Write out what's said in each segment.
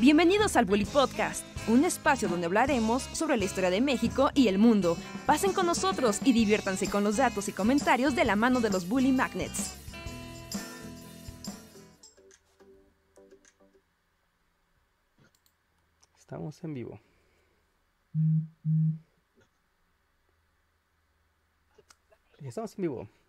Bienvenidos al Bully Podcast, un espacio donde hablaremos sobre la historia de México y el mundo. Pasen con nosotros y diviértanse con los datos y comentarios de la mano de los Bully Magnets. Estamos en vivo. Estamos en vivo.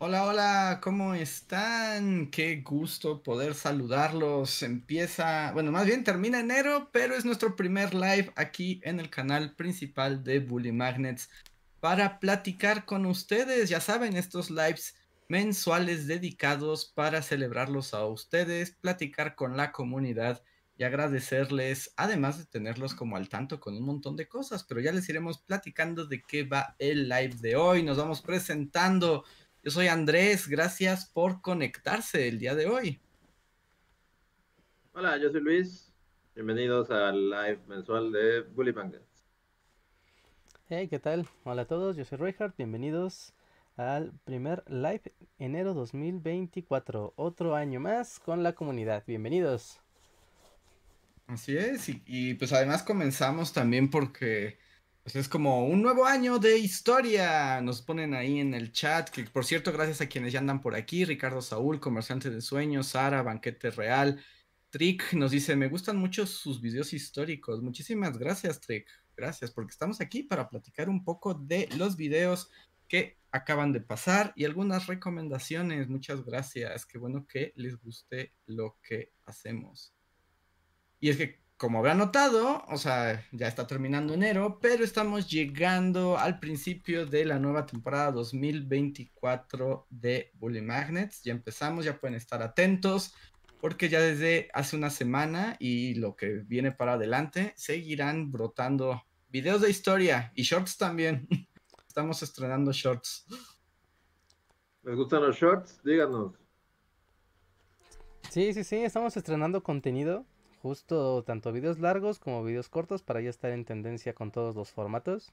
Hola, hola, ¿cómo están? Qué gusto poder saludarlos. Empieza, bueno, más bien termina enero, pero es nuestro primer live aquí en el canal principal de Bully Magnets para platicar con ustedes. Ya saben, estos lives mensuales dedicados para celebrarlos a ustedes, platicar con la comunidad y agradecerles, además de tenerlos como al tanto con un montón de cosas, pero ya les iremos platicando de qué va el live de hoy. Nos vamos presentando. Yo soy Andrés, gracias por conectarse el día de hoy. Hola, yo soy Luis. Bienvenidos al live mensual de Bully Magnets. Hey, ¿qué tal? Hola a todos, yo soy Reinhardt. Bienvenidos al primer live enero 2024. Otro año más con la comunidad. Bienvenidos. Así es, y, y, pues además comenzamos también porque pues es como un nuevo año de historia. Nos ponen ahí en el chat, que por cierto, gracias a quienes ya andan por aquí, Ricardo Saúl, Comerciante de Sueños, Sara, Banquete Real, Trick nos dice, me gustan mucho sus videos históricos. Muchísimas gracias, Trick. Gracias, porque estamos aquí para platicar un poco de los videos que acaban de pasar y algunas recomendaciones. Muchas gracias. Qué bueno que les guste lo que hacemos. Y es que, como habrán notado, o sea, ya está terminando enero, pero estamos llegando al principio de la nueva temporada 2024 de Bully Magnets. Ya empezamos, ya pueden estar atentos, porque ya desde hace una semana y lo que viene para adelante, seguirán brotando videos de historia y shorts también. Estamos estrenando shorts. ¿Les gustan los shorts? Díganos. Sí, sí, sí, estamos estrenando contenido justo tanto videos largos como videos cortos para ya estar en tendencia con todos los formatos.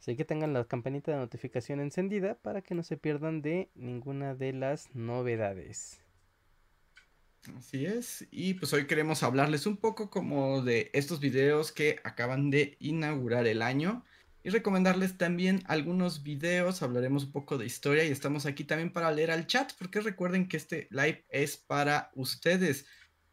Así que tengan la campanita de notificación encendida para que no se pierdan de ninguna de las novedades. Así es, y pues hoy queremos hablarles un poco como de estos videos que acaban de inaugurar el año y recomendarles también algunos videos, hablaremos un poco de historia y estamos aquí también para leer al chat porque recuerden que este live es para ustedes.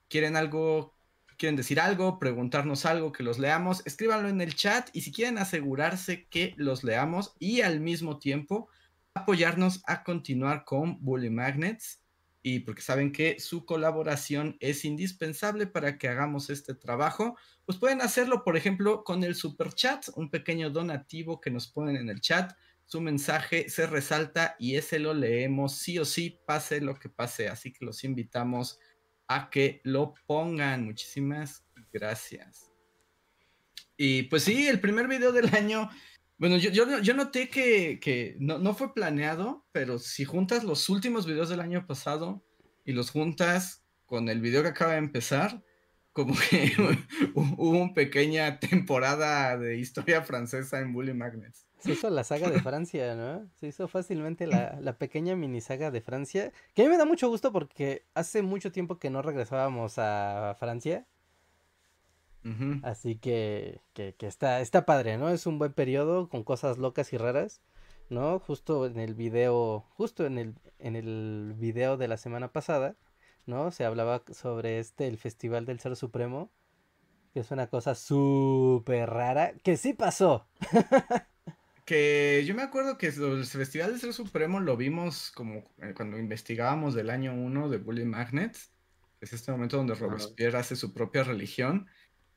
¿Quieren algo quieren decir algo, preguntarnos algo, que los leamos, escríbanlo en el chat y si quieren asegurarse que los leamos y al mismo tiempo apoyarnos a continuar con Bully Magnets y porque saben que su colaboración es indispensable para que hagamos este trabajo, pues pueden hacerlo, por ejemplo, con el super chat, un pequeño donativo que nos ponen en el chat. Su mensaje se resalta y ese lo leemos sí o sí, pase lo que pase. Así que los invitamos a que lo pongan. Muchísimas gracias. Y pues sí, el primer video del año. Bueno, yo, yo, yo noté que, que no, no, fue planeado, pero si juntas los últimos videos del año pasado y los juntas con el video que acaba de empezar, como que hubo una pequeña temporada de historia francesa en Bully Magnets. Se hizo la saga de Francia, ¿no? Se hizo fácilmente la, la, pequeña mini saga de Francia. Que a mí me da mucho gusto porque hace mucho tiempo que no regresábamos a Francia. Uh -huh. Así que, que, que, está, está padre, ¿no? Es un buen periodo con cosas locas y raras, ¿no? Justo en el video, justo en el, en el video de la semana pasada, ¿no? Se hablaba sobre este, el Festival del Ser Supremo. Que es una cosa súper rara. Que sí pasó. que yo me acuerdo que el Festival del Ser Supremo lo vimos como eh, cuando investigábamos del año 1 de Bully Magnets, que es este momento donde Robespierre hace su propia religión.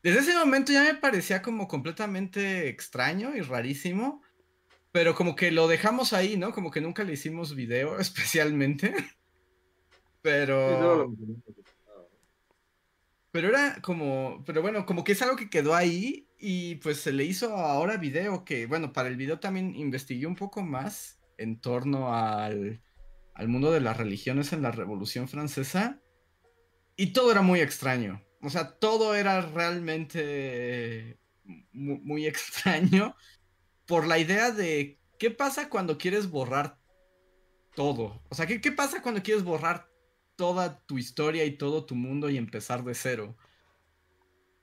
Desde ese momento ya me parecía como completamente extraño y rarísimo, pero como que lo dejamos ahí, ¿no? Como que nunca le hicimos video especialmente. Pero... Pero era como, pero bueno, como que es algo que quedó ahí y pues se le hizo ahora video que, bueno, para el video también investigué un poco más en torno al, al mundo de las religiones en la Revolución Francesa y todo era muy extraño. O sea, todo era realmente muy, muy extraño por la idea de qué pasa cuando quieres borrar todo. O sea, ¿qué, qué pasa cuando quieres borrar toda tu historia y todo tu mundo y empezar de cero.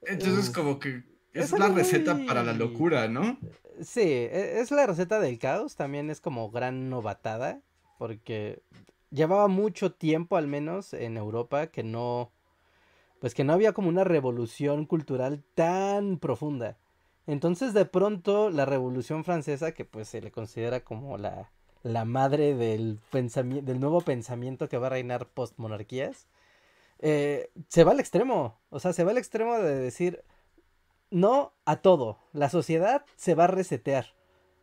Entonces, como que es, la receta para la locura, ¿no? Sí, e, es la receta del caos, también es como gran novatada, porque llevaba mucho tiempo al menos en Europa que no, pues que no había como una revolución cultural tan profunda. Entonces de pronto la revolución francesa, que pues se le considera como la, la madre del, del nuevo pensamiento que va a reinar post monarquías, eh, se va al extremo, o sea, se va al extremo de decir no a todo, la sociedad se va a resetear.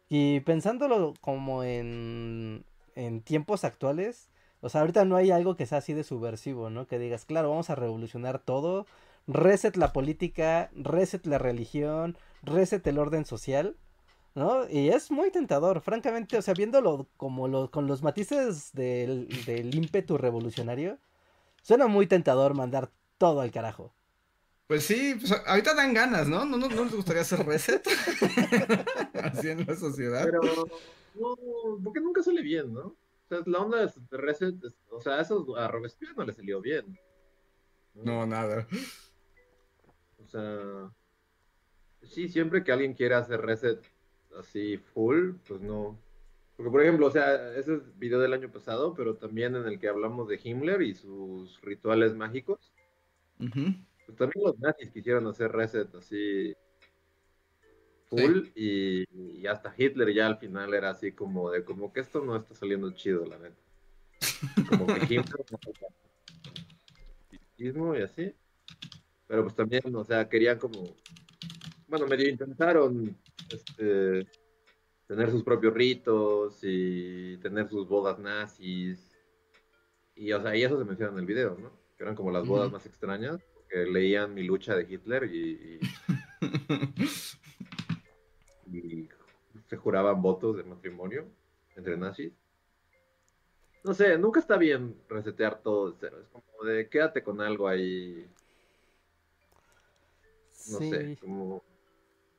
Y pensándolo como en, en tiempos actuales, o sea, ahorita no hay algo que sea así de subversivo, ¿no? Que digas, claro, vamos a revolucionar todo, reset la política, reset la religión, reset el orden social, ¿no? Y es muy tentador, francamente, o sea, viéndolo como lo, con los matices del, del ímpetu revolucionario, suena muy tentador mandar todo al carajo. Pues sí, pues ahorita dan ganas, ¿no? ¿No, no, no les gustaría hacer reset? Así en la sociedad. Pero, no, porque nunca sale bien, ¿no? O sea, la onda de reset, o sea, eso a Robespierre no le salió bien. No, nada. O sea, sí, siempre que alguien quiera hacer reset así full, pues no. Porque, por ejemplo, o sea, ese es video del año pasado, pero también en el que hablamos de Himmler y sus rituales mágicos. Pues también los nazis quisieron hacer reset así full y, hasta Hitler ya al final era así como de como que esto no está saliendo chido, la neta. Como que Hitler y así. Pero pues también, o sea, querían como, bueno, medio intentaron este, tener sus propios ritos y tener sus bodas nazis. Y, o sea, y eso se menciona en el video, ¿no? Que eran como las bodas más extrañas leían mi lucha de Hitler y, y, se juraban votos de matrimonio entre nazis. No sé, nunca está bien resetear todo de cero. Es como de quédate con algo ahí. No sé, como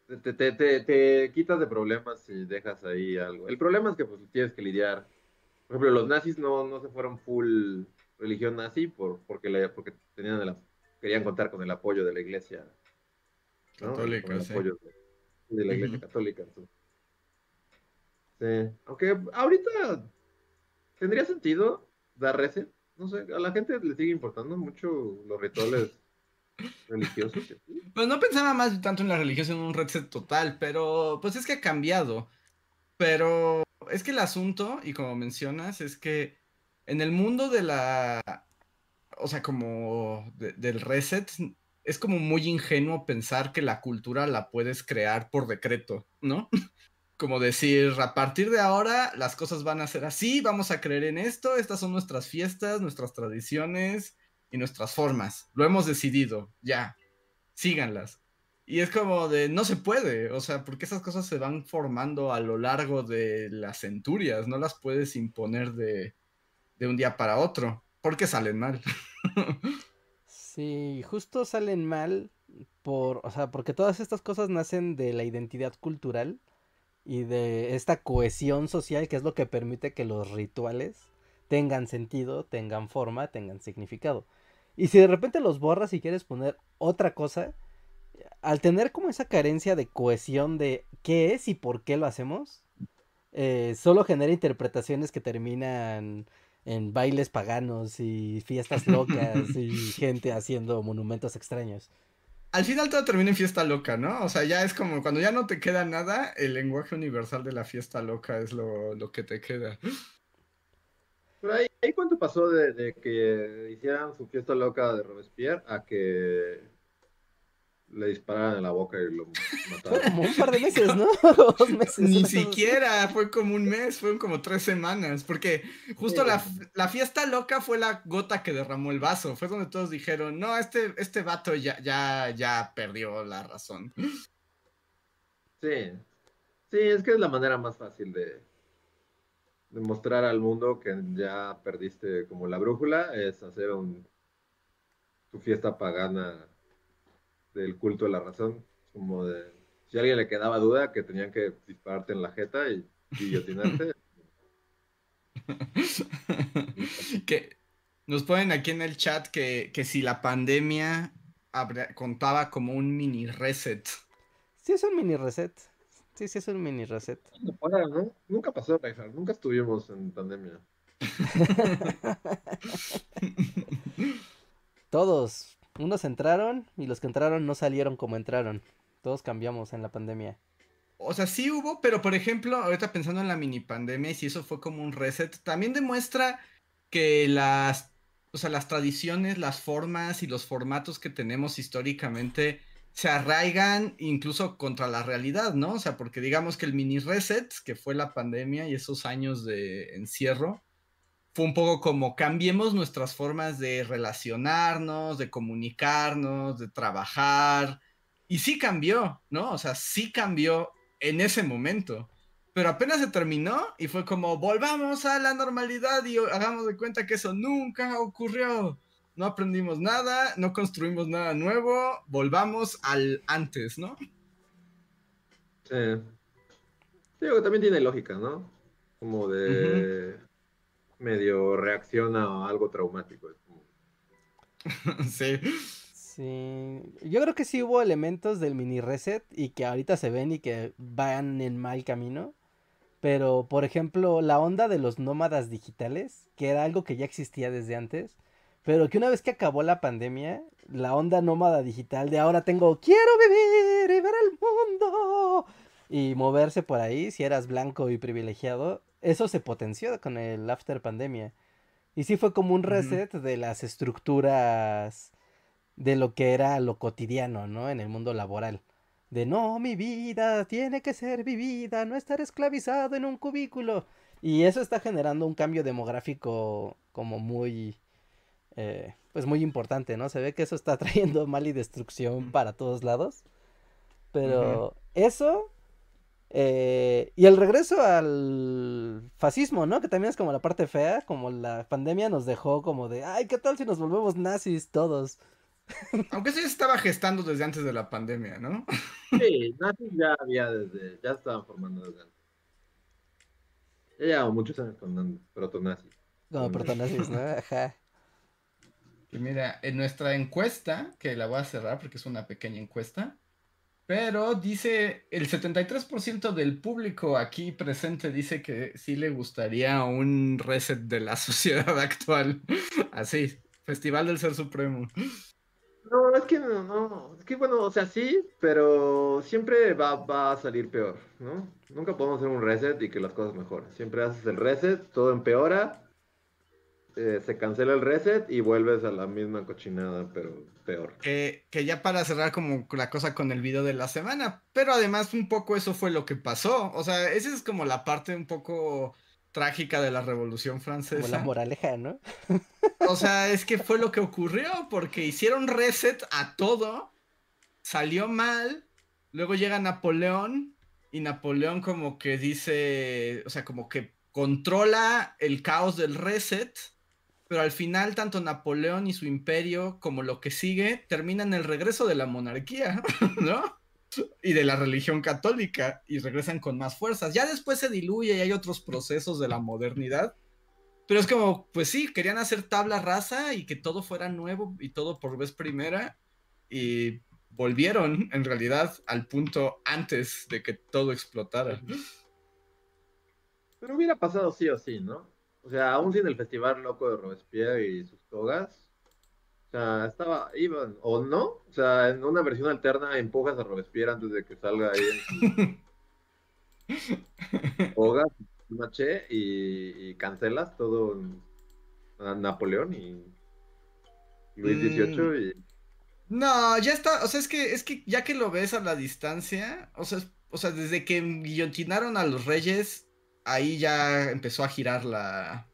te, te, te, quitas de problemas y dejas ahí algo. El problema es que pues tienes que lidiar. Por ejemplo, los nazis no, no se fueron full religión nazi por, porque, le, porque tenían el querían contar con el apoyo de la iglesia católica, el apoyo de, la iglesia católica. Sí, aunque ahorita tendría sentido dar reset. No sé, a la gente le sigue importando mucho los rituales religiosos. Pues no pensaba más tanto en la religión en un reset total, pero pues es que ha cambiado. Pero es que el asunto, y como mencionas, es que en el mundo de la o sea, como del reset, es como muy ingenuo pensar que la cultura la puedes crear por decreto, ¿no? Como decir, a partir de ahora las cosas van a ser así, vamos a creer en esto, estas son nuestras fiestas, nuestras tradiciones y nuestras formas. Lo hemos decidido, ya, síganlas. Y es como de, no se puede, o sea, porque esas cosas se van formando a lo largo de las centurias, no las puedes imponer de, de un día para otro porque salen mal. sí, justo salen mal por, o sea, porque todas estas cosas nacen de la identidad cultural y de esta cohesión social que es lo que permite que los rituales tengan sentido, tengan forma, tengan significado. Y si de repente los borras y quieres poner otra cosa, al tener como esa carencia de cohesión de qué es y por qué lo hacemos, eh, solo genera interpretaciones que terminan en bailes paganos y fiestas locas y gente haciendo monumentos extraños. Al final todo termina en fiesta loca, ¿no? O sea, ya es como cuando ya no te queda nada, el lenguaje universal de la fiesta loca es lo, que te queda. Pero ahí, cuánto pasó de, de, que hicieran su fiesta loca de Robespierre a que le dispararon en la boca y lo mataron. Fue como un par de meses, ¿no? Dos meses. Ni siquiera, fue como un mes, fueron como tres semanas, porque justo la, la, fiesta loca fue la gota que derramó el vaso, fue donde todos dijeron, no, este, este vato ya, ya, ya perdió la razón. Sí, sí, es que es la manera más fácil de, de mostrar al mundo que ya perdiste como la brújula, es hacer un, tu fiesta pagana del culto de la razón, como de si a alguien le quedaba duda que tenían que dispararte en la jeta y guillotinarte. que nos ponen aquí en el chat que, que si la pandemia contaba como un mini reset. Sí, es un mini reset. Sí, sí, es un mini reset. Nunca pasó, Nunca estuvimos en pandemia. Todos. Unos entraron y los que entraron no salieron como entraron. Todos cambiamos en la pandemia. O sea, sí hubo, pero por ejemplo, ahorita pensando en la mini pandemia y si eso fue como un reset, también demuestra que las, o sea, las tradiciones, las formas y los formatos que tenemos históricamente se arraigan incluso contra la realidad, ¿no? O sea, porque digamos que el mini reset, que fue la pandemia y esos años de encierro, fue un poco como cambiemos nuestras formas de relacionarnos, de comunicarnos, de trabajar. Y sí cambió, ¿no? O sea, sí cambió en ese momento. Pero apenas se terminó y fue como, volvamos a la normalidad y hagamos de cuenta que eso nunca ocurrió. No aprendimos nada, no construimos nada nuevo, volvamos al antes, ¿no? Sí. Digo que también tiene lógica, ¿no? Como de medio reacciona a algo traumático. sí. Sí, yo creo que sí hubo elementos del mini reset y que ahorita se ven y que van en mal camino. Pero, por ejemplo, la onda de los nómadas digitales, que era algo que ya existía desde antes, pero que una vez que acabó la pandemia, la onda nómada digital de ahora tengo quiero vivir y ver el mundo y moverse por ahí, si eras blanco y privilegiado, eso se potenció con el after pandemia. Y sí fue como un reset de las estructuras de lo que era lo cotidiano, ¿no? En el mundo laboral. De no, mi vida tiene que ser vivida, no estar esclavizado en un cubículo. Y eso está generando un cambio demográfico como muy, eh, pues muy importante, ¿no? Se ve que eso está trayendo mal y destrucción para todos lados. Pero eso eh, y el regreso al fascismo, ¿no? Que también es como la parte fea, como la pandemia nos dejó como de, ay, ¿qué tal si nos volvemos nazis todos? Aunque eso ya estaba gestando desde antes de la pandemia, ¿no? Sí, nazis ya había desde, ya estaban formando desde antes. Ya llevaba muchos años con protonazis. Como protonazis, ¿no? Ajá. Y mira, en nuestra encuesta, que la voy a cerrar porque es una pequeña encuesta, pero dice, el 73% del público aquí presente dice que sí le gustaría un reset de la sociedad actual. Así, Festival del Ser Supremo. No, es que no, no, es que bueno, o sea, sí, pero siempre va, va a salir peor, ¿no? Nunca podemos hacer un reset y que las cosas mejoren. Siempre haces el reset, todo empeora eh, se cancela el reset y vuelves a la misma cochinada, pero peor. que ya para cerrar como la cosa con el video de la semana, pero además un poco eso fue lo que pasó. O sea, esa es como la parte un poco trágica de la Revolución Francesa. Como la moraleja, ¿no? o sea, es que fue lo que ocurrió, porque hicieron reset a todo, salió mal, luego llega Napoleón y Napoleón como que dice, o sea, como que controla el caos del reset pero al final tanto Napoleón y su imperio como lo que sigue terminan el regreso de la monarquía, ¿no? Y de la religión católica y regresan con más fuerzas. Ya después se diluye y hay otros procesos de la modernidad. Pero es como, pues sí, querían hacer tabla rasa y que todo fuera nuevo y todo por vez primera. Y volvieron en realidad al punto antes de que todo explotara. Pero hubiera pasado sí o sí, ¿no? O sea, aún sin el festival loco de Robespierre y sus togas, o sea, estaba, iban, o no, o sea, en una versión alterna empujas a Robespierre antes de que salga ahí en togas, maché, y, cancelas todo a Napoleón y Luis XVIII mm. y... No, ya está, o sea, es que, es que ya que lo ves a la distancia, o sea, o sea, desde que guillotinaron a los reyes, ahí ya empezó a girar la...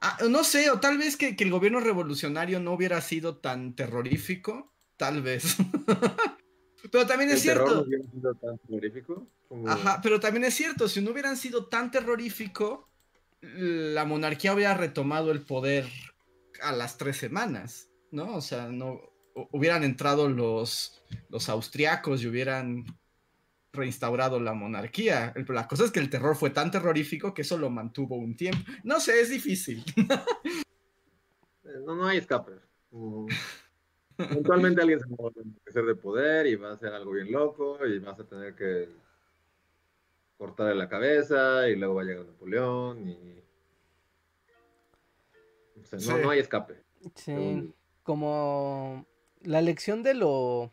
Ah, no sé, o tal vez que, el gobierno revolucionario no hubiera sido tan terrorífico, tal vez. pero también es cierto... No hubiera sido tan terrorífico? Ajá, pero también es cierto, si no hubieran sido tan terrorífico, la monarquía hubiera retomado el poder a las tres semanas, ¿no? O sea, no hubieran entrado los, los austriacos y hubieran reinstaurado la monarquía. La cosa es que el terror fue tan terrorífico que eso lo mantuvo un tiempo. No sé, es difícil. no, no hay escape. Mm. eventualmente alguien se va a enloquecer de poder y va a hacer algo bien loco y vas a tener que cortarle la cabeza y luego va a llegar Napoleón y... O sea, no, Sí. no hay escape. Sí, como la lección de lo,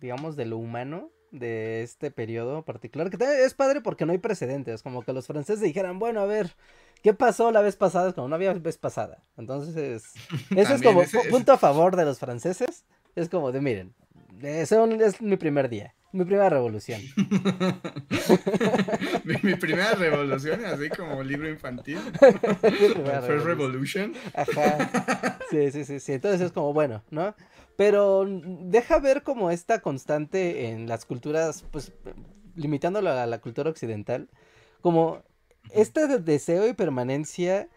digamos, de lo humano de este periodo particular, que es padre porque no hay precedentes, como que los franceses dijeran, bueno, a ver, ¿qué pasó la vez pasada? Es como no había vez pasada. Entonces, eso es como ese- pu- ese- punto a favor de los franceses, es como de, miren, es, un- es mi primer día, mi primera revolución. mi, mi primera revolución, así como libro infantil. First. Revolution. Ajá. Sí, sí, sí, sí. Entonces es como, bueno, ¿no? Pero deja ver como esta constante en las culturas, pues, limitándolo a la cultura occidental, como este de- deseo y permanencia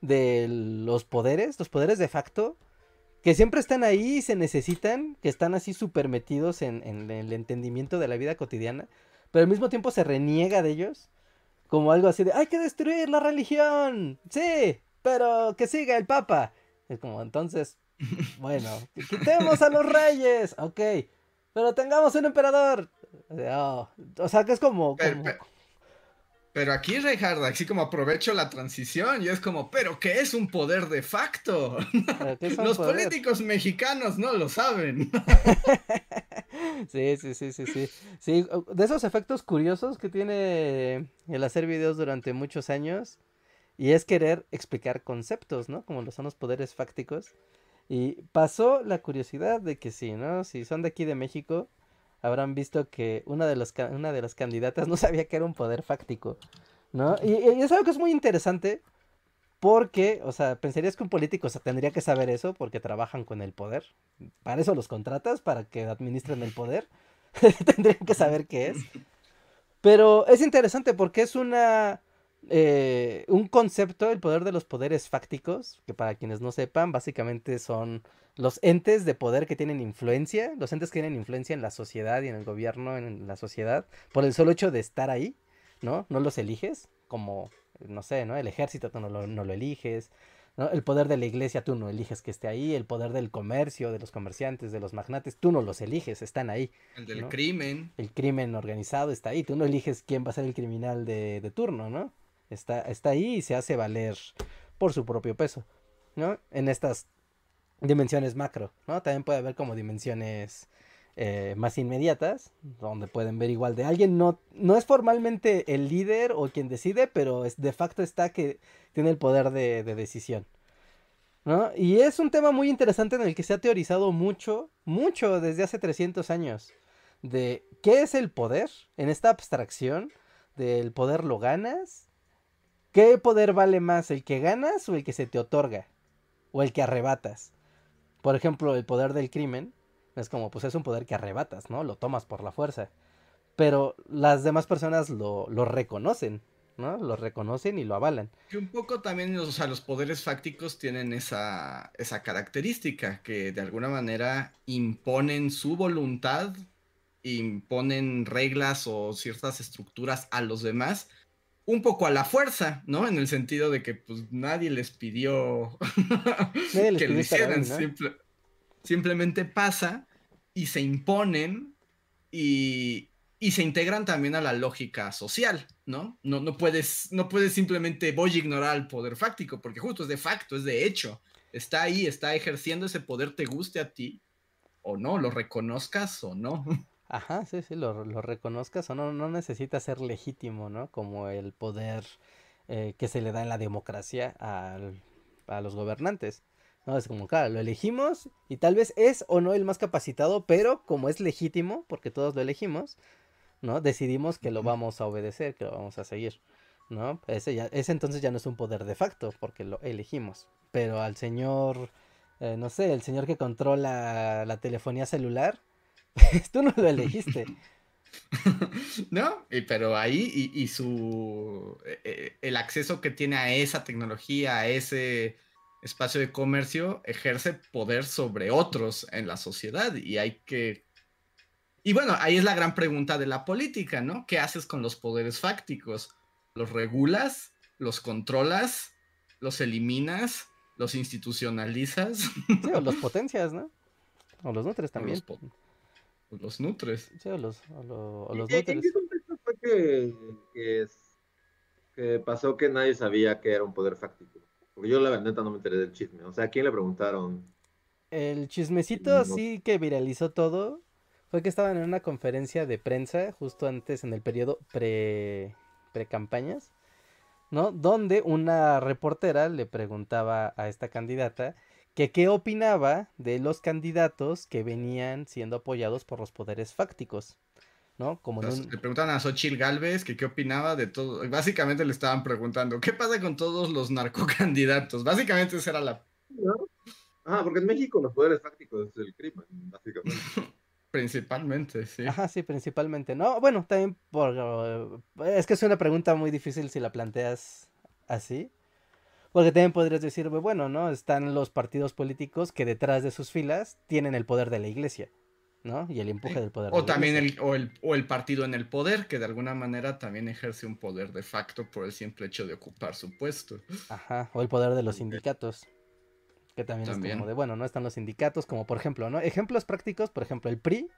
de los poderes, los poderes de facto, que siempre están ahí y se necesitan, que están así súper metidos en el entendimiento de la vida cotidiana, pero al mismo tiempo se reniega de ellos, como algo así de, hay que destruir la religión, sí, pero que siga el papa. Es como, entonces, bueno, quitemos a los reyes, ok, pero tengamos un emperador. Oh, o sea, que es como... Pero, como- pero- pero aquí, Reinhardt, así como aprovecho la transición y es como, ¿pero qué es un poder de facto? pero ¿qué es un Los poder? políticos mexicanos no lo saben. Sí, sí, sí, sí, sí. Sí, de esos efectos curiosos que tiene el hacer videos durante muchos años y es querer explicar conceptos, ¿no? Como lo son los poderes fácticos. Y pasó la curiosidad de que sí, ¿no? Si son de aquí de México, habrán visto que una de, los, una de las candidatas no sabía que era un poder fáctico, ¿no? Y, y es algo que es muy interesante porque, o sea, pensarías que un político tendría que saber eso porque trabajan con el poder. Para eso los contratas, para que administren el poder. Tendrían que saber qué es. Pero es interesante porque es una eh, un concepto, el poder de los poderes fácticos, que para quienes no sepan, básicamente son los entes de poder que tienen influencia, los entes que tienen influencia en la sociedad y en el gobierno, en la sociedad, por el solo hecho de estar ahí, ¿no? No los eliges, como, no sé, ¿no? El ejército tú no lo, no lo eliges, ¿no? El poder de la iglesia tú no eliges que esté ahí, el poder del comercio, de los comerciantes, de los magnates, tú no los eliges, están ahí. El del ¿No? crimen. El crimen organizado está ahí, tú no eliges quién va a ser el criminal de, de turno, ¿no? Está, está ahí y se hace valer por su propio peso, ¿no? En estas dimensiones macro, ¿no? También puede haber como dimensiones eh, más inmediatas, donde pueden ver igual de alguien, no, no es formalmente el líder o quien decide, pero es, de facto está que tiene el poder de, de decisión. ¿no? Y es un tema muy interesante en el que se ha teorizado mucho, mucho desde hace 300 años, de qué es el poder en esta abstracción del poder lo ganas, qué poder vale más, el que ganas o el que se te otorga, o el que arrebatas. Por ejemplo, el poder del crimen es como, pues es un poder que arrebatas, ¿no? Lo tomas por la fuerza. Pero las demás personas lo, reconocen, ¿no? Lo reconocen y lo avalan. Que un poco también, o sea, los poderes fácticos tienen esa, esa característica, que de alguna manera imponen su voluntad, imponen reglas o ciertas estructuras a los demás, un poco a la fuerza, ¿no? En el sentido de que pues nadie les pidió Nadie les que lo hicieran, ¿no? simple- simplemente pasa y se imponen y, y se integran también a la lógica social, ¿no? No, no, puedes, no puedes simplemente voy a ignorar al poder fáctico, porque justo es de facto, es de hecho. Está ahí, está ejerciendo ese poder, te guste a ti o no, lo reconozcas o no. Ajá, sí, sí, lo, lo reconozcas o no, no necesita ser legítimo, ¿no? Como el poder eh, que se le da en la democracia al- a los gobernantes. No, es como, claro, lo elegimos y tal vez es o no el más capacitado, pero como es legítimo, porque todos lo elegimos, ¿no? Decidimos que lo vamos a obedecer, que lo vamos a seguir, ¿no? Ese, ya, ese entonces ya no es un poder de facto, porque lo elegimos. Pero al señor, eh, no sé, el señor que controla la telefonía celular, tú no lo elegiste. ¿No? Y, pero ahí, y, y su. eh, eh, el acceso que tiene a esa tecnología, a ese espacio de comercio, ejerce poder sobre otros en la sociedad. Y hay que. Y bueno, ahí es la gran pregunta de la política, ¿no? ¿Qué haces con los poderes fácticos? ¿Los regulas? ¿Los controlas? ¿Los eliminas? ¿Los institucionalizas? Sí, o los potencias, ¿no? O los nutres también. los, los nutres. Sí, o los, o lo- o ¿Y los ¿En nutres. qué contexto fue que, que, es- que pasó que nadie sabía que era un poder fáctico? Porque yo la neta no me enteré del chisme. O sea, ¿a quién le preguntaron? El chismecito No. así que viralizó todo fue que estaban en una conferencia de prensa justo antes en el periodo pre campañas, ¿no? Donde una reportera le preguntaba a esta candidata que qué opinaba de los candidatos que venían siendo apoyados por los poderes fácticos, ¿no? Como en Entonces, un- Le preguntaban a Xochitl Galvez que qué opinaba de todo. Básicamente le estaban preguntando, ¿qué pasa con todos los narcocandidatos? Básicamente esa era la ¿No? Ah, porque en México los poderes fácticos es el crimen, básicamente. principalmente, sí. Ajá, sí, principalmente. No, bueno, también por... eh, Es que es una pregunta muy difícil si la planteas así. Porque también podrías decir, bueno, ¿no? Están los partidos políticos que detrás de sus filas tienen el poder de la iglesia, ¿no? Y el empuje del poder de O la también el o, el, o el partido en el poder, que de alguna manera también ejerce un poder de facto por el simple hecho de ocupar su puesto. Ajá, o el poder de los sindicatos. Que también, es como de, bueno, ¿no? Están los sindicatos, como por ejemplo, ¿no? Ejemplos prácticos, por ejemplo, el PRI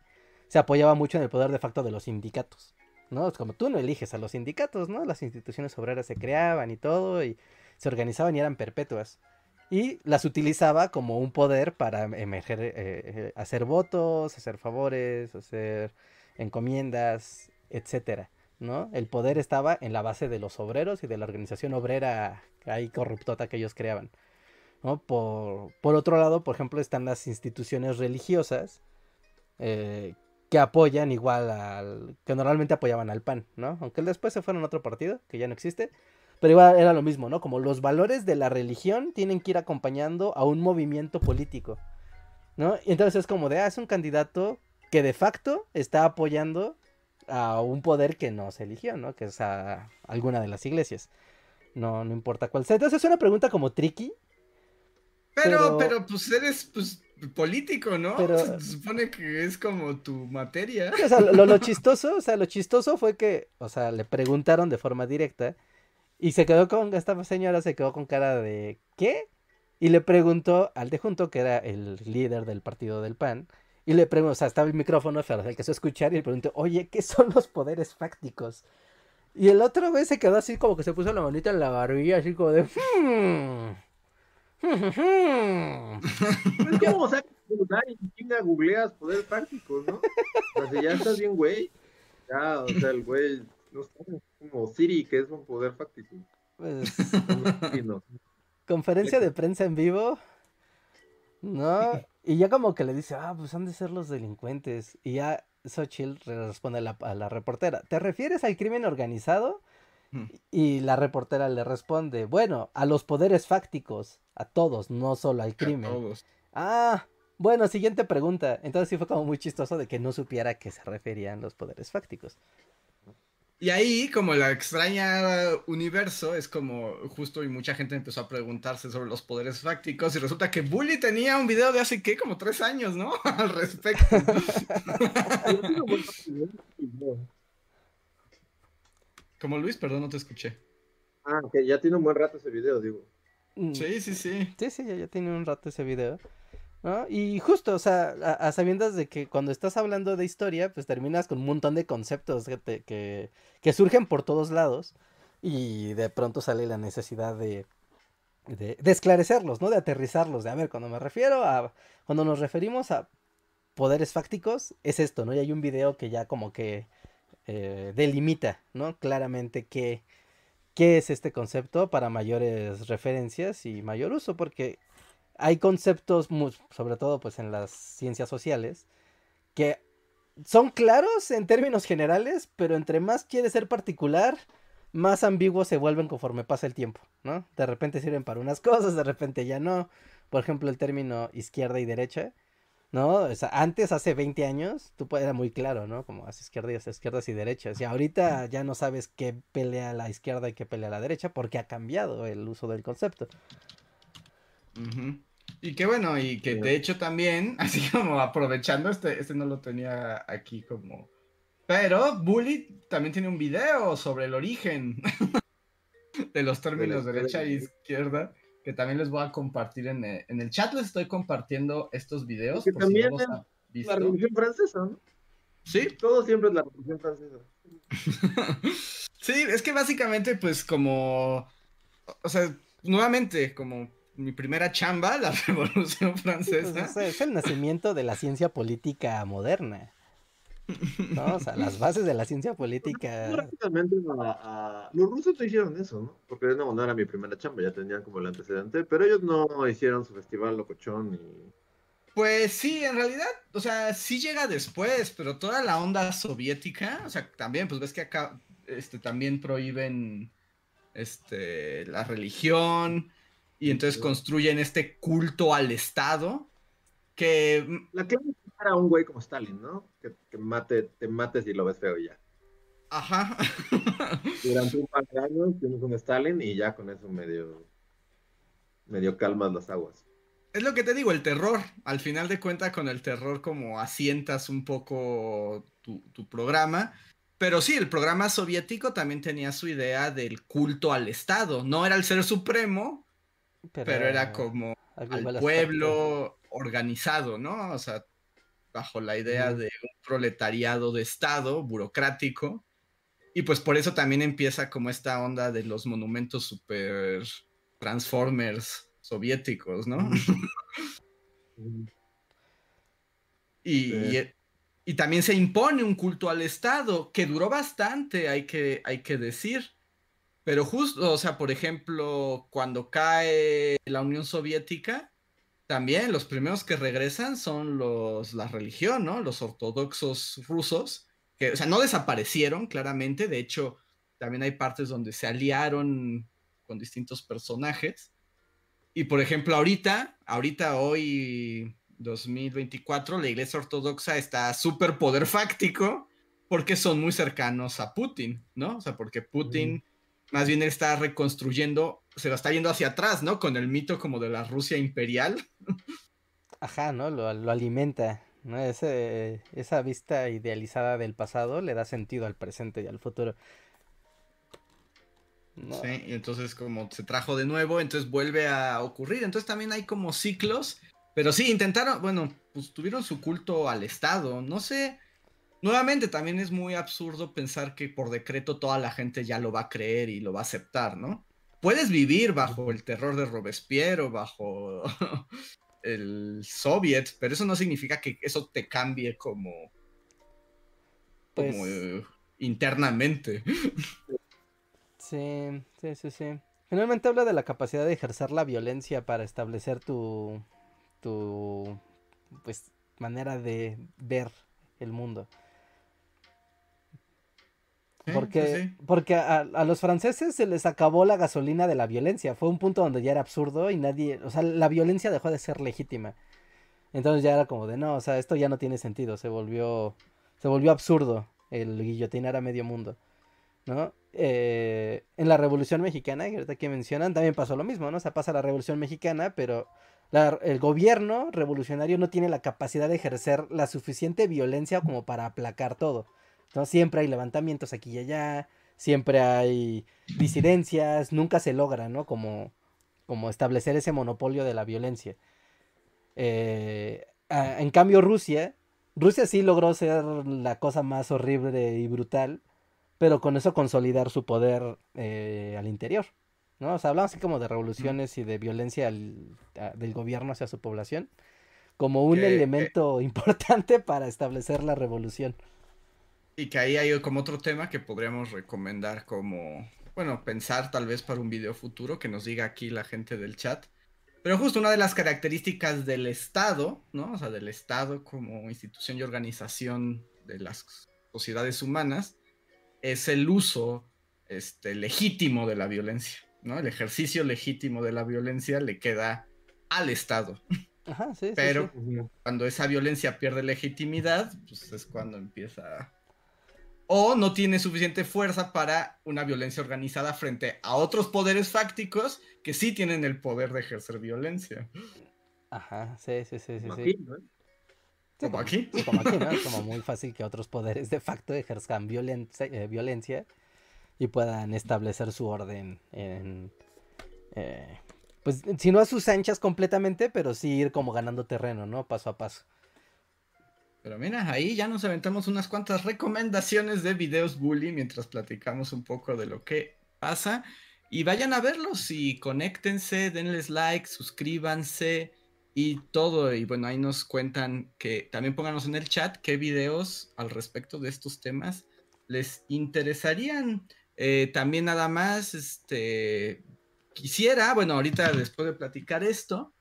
se apoyaba mucho en el poder de facto de los sindicatos, ¿no? Es como tú no eliges a los sindicatos, ¿no? Las instituciones obreras se creaban y todo, y se organizaban y eran perpetuas. Y las utilizaba como un poder para emerger, eh, eh, hacer votos, hacer favores, hacer encomiendas, etcétera, ¿no? El poder estaba en la base de los obreros y de la organización obrera ahí corruptota que ellos creaban. ¿no? Por, por otro lado, por ejemplo, están las instituciones religiosas eh, que apoyan igual al. que normalmente apoyaban al PAN, ¿no? Aunque después se fueron a otro partido, que ya no existe. Pero igual era lo mismo, ¿no? Como los valores de la religión tienen que ir acompañando a un movimiento político, ¿no? Y entonces es como de, ah, es un candidato que de facto está apoyando a un poder que no se eligió, ¿no? Que es a alguna de las iglesias. No, no importa cuál sea. Entonces es una pregunta como tricky, Pero, Pero- pero, pues eres pues político, ¿no? Pero- Se supone que es como tu materia. O sea, lo, lo chistoso, o sea, lo chistoso fue que, o sea, le preguntaron de forma directa y se quedó con, esta señora se quedó con cara de, ¿qué? Y le preguntó al de junto, que era el líder del partido del PAN, y le preguntó, o sea, estaba el micrófono, se alcanzó a escuchar y le preguntó, oye, ¿qué son los poderes fácticos? Y el otro güey se quedó así como que se puso la manita en la barbilla, así como de, "Hmm, hmm, hmm, hmm". Es como sacas y chinga googleas poderes fácticos, ¿no? O sea, si ya estás bien, güey. Ya, o sea, el güey, no es como Siri, que es un poder fáctico. Pues, Sí, no. conferencia de prensa en vivo. No, y ya como que le dice, ah, pues han de ser los delincuentes. Y ya Xochitl le responde a la, a la reportera, ¿te refieres al crimen organizado? Mm. Y la reportera le responde, bueno, a los poderes fácticos, a todos, no solo al A crimen. todos. Ah, bueno, siguiente pregunta. Entonces sí fue como muy chistoso de que no supiera a qué se referían los poderes fácticos. Y ahí, como la extraña universo, es como justo y mucha gente empezó a preguntarse sobre los poderes fácticos y resulta que Bully tenía un video de hace, ¿qué? Como tres años, ¿no? Al respecto. Como Luis, perdón, no te escuché. Ah, que ya tiene un buen rato ese video, digo. Mm, Sí, sí, sí. Sí, sí, ya, ya tiene un rato ese video. ¿No? Y justo, o sea, a, sabiendas de que cuando estás hablando de historia, pues terminas con un montón de conceptos que, te- que, que surgen por todos lados y de pronto sale la necesidad de, de, de esclarecerlos, ¿no? De aterrizarlos, de, a ver, cuando me refiero a, cuando nos referimos a poderes fácticos, es esto, ¿no? Y hay un video que ya como que eh, delimita, ¿no? Claramente qué, qué es este concepto para mayores referencias y mayor uso, porque hay conceptos, sobre todo pues en las ciencias sociales, que son claros en términos generales, pero entre más quiere ser particular, más ambiguos se vuelven conforme pasa el tiempo, ¿no? De repente sirven para unas cosas, de repente ya no. Por ejemplo, el término izquierda y derecha, ¿no? O sea, antes, hace 20 años, tú era muy claro, ¿no? Como las izquierdas, izquierdas y derechas. Y ahorita ya no sabes qué pelea la izquierda y qué pelea la derecha, porque ha cambiado el uso del concepto. Y qué bueno, y que de hecho también, así como aprovechando, este, este no lo tenía aquí como... Pero Bully también tiene un video sobre el origen de los términos De derecha e izquierda. que también les voy a compartir en el, en el chat. Les estoy compartiendo estos videos. Que por si no también es. La Revolución Francesa, ¿no? Sí, Todo siempre es la Revolución Francesa. sí, es que básicamente, pues, como. O sea, nuevamente, como mi primera chamba, la Revolución Pues, Francesa. es, es el nacimiento de la ciencia política moderna. ¿no? O sea, las bases de la ciencia política. Prácticamente a- a- Los rusos no hicieron eso, ¿no? Porque no, no era mi primera chamba, ya tenían como el antecedente, pero ellos no hicieron su festival locochón y... Pues sí, en realidad, o sea, sí llega después, pero toda la onda soviética, o sea, también, pues ves que acá, este, también prohíben, este, la religión, y entonces construyen este culto al Estado, que, mm, La clave era un güey como Stalin, ¿no? Que, que mate, te mates y lo ves feo y ya. ajá, Durante un par de años tienes un Stalin y ya con eso medio... medio calmas las aguas. es lo que te digo, el terror, al final de cuentas con el terror como asientas un poco tu, tu programa, pero sí, el programa soviético también tenía su idea del culto al Estado, no era el ser supremo, pero era como al pueblo organizado, ¿no? O sea, bajo la idea de un proletariado de Estado burocrático. Y pues por eso también empieza como esta onda de los monumentos super transformers soviéticos, ¿no? Y, Sí. y- y también se impone un culto al Estado, que duró bastante, hay que, hay que decir. Pero justo, o sea, por ejemplo, cuando cae la Unión Soviética, también los primeros que regresan son los, la religión, ¿no? Los ortodoxos rusos, que, o sea, no desaparecieron, claramente. De hecho, también hay partes donde se aliaron con distintos personajes. Y por ejemplo, ahorita, ahorita hoy, 2024, la iglesia ortodoxa está súper poder fáctico porque son muy cercanos a Putin, ¿no? O sea, porque Putin más bien él está reconstruyendo, se lo está yendo hacia atrás, ¿no? Con el mito como de la Rusia imperial. Ajá, ¿no? Lo, lo alimenta, ¿no? Ese, esa vista idealizada del pasado le da sentido al presente y al futuro. No, Sí, y entonces como se trajo de nuevo, entonces vuelve a ocurrir. Entonces también hay como ciclos, pero sí, intentaron, bueno, pues tuvieron su culto al Estado. No sé, nuevamente también es muy absurdo pensar que por decreto toda la gente ya lo va a creer y lo va a aceptar, ¿no? Puedes vivir bajo el terror de Robespierre o bajo el soviet, pero eso no significa que eso te cambie como, pues, como eh, internamente. sí, sí, sí, sí. Finalmente habla de la capacidad de ejercer la violencia para establecer tu, tu, pues, manera de ver el mundo. Sí, Porque, sí, porque a, a los franceses se les acabó la gasolina de la violencia. Fue un punto donde ya era absurdo y nadie, o sea, la violencia dejó de ser legítima. Entonces ya era como de no, o sea, esto ya no tiene sentido. Se volvió, se volvió absurdo el guillotinar a medio mundo, ¿no? Eh, en la Revolución Mexicana, que ahorita que mencionan, también pasó lo mismo, ¿no? O sea, pasa la Revolución Mexicana, pero la- el gobierno revolucionario no tiene la capacidad de ejercer la suficiente violencia como para aplacar todo. ¿No? Siempre hay levantamientos aquí y allá, siempre hay disidencias, nunca se logra, ¿no? Como, como establecer ese monopolio de la violencia. Eh, en cambio, Rusia, Rusia sí logró ser la cosa más horrible y brutal, pero con eso consolidar su poder eh, al interior, ¿no? O sea, hablamos así como de revoluciones y de violencia al- a- del gobierno hacia su población, como un que- elemento importante para establecer la revolución. Y que ahí hay como otro tema que podríamos recomendar como, bueno, pensar tal vez para un video futuro que nos diga aquí la gente del chat. Pero justo una de las características del Estado, ¿no? O sea, del Estado como institución y organización de las sociedades humanas, es el uso este, legítimo de la violencia, ¿no? El ejercicio legítimo de la violencia le queda al Estado. Ajá, sí, Pero sí. Cuando esa violencia pierde legitimidad, pues es cuando empieza... O no tiene suficiente fuerza para una violencia organizada frente a otros poderes fácticos que sí tienen el poder de ejercer violencia. Ajá, sí, sí, sí, sí. Como sí. aquí, ¿no? Sí, Como aquí. sí, como aquí, ¿no? Es como muy fácil que otros poderes de facto ejerzan violencia, eh, violencia y puedan establecer su orden en, eh, pues si no a sus anchas completamente, pero sí ir como ganando terreno, ¿no? Paso a paso. Pero mira, ahí ya nos aventamos unas cuantas recomendaciones de videos bully mientras platicamos un poco de lo que pasa. Y vayan a verlos y conéctense, denles like, suscríbanse y todo. Y bueno, ahí nos cuentan que también pónganos en el chat qué videos al respecto de estos temas les interesarían. Eh, también nada más, este, quisiera, bueno, ahorita después de platicar esto,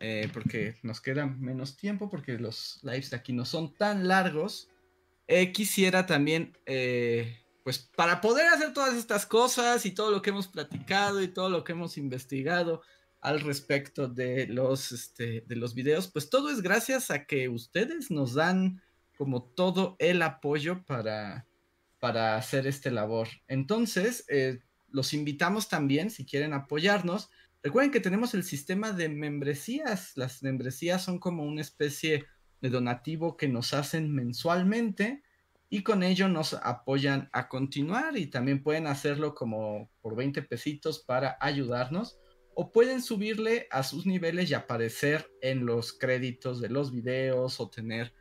eh, porque nos queda menos tiempo, porque los lives de aquí no son tan largos, eh, quisiera también, pues para poder hacer todas estas cosas y todo lo que hemos platicado y todo lo que hemos investigado al respecto de los, este, de los videos, pues todo es gracias a que ustedes nos dan como todo el apoyo para, para hacer este labor. Entonces, eh, los invitamos también, si quieren apoyarnos, recuerden que tenemos el sistema de membresías. Las membresías son como una especie de donativo que nos hacen mensualmente y con ello nos apoyan a continuar y también pueden hacerlo como por 20 pesitos para ayudarnos o pueden subirle a sus niveles y aparecer en los créditos de los videos o tener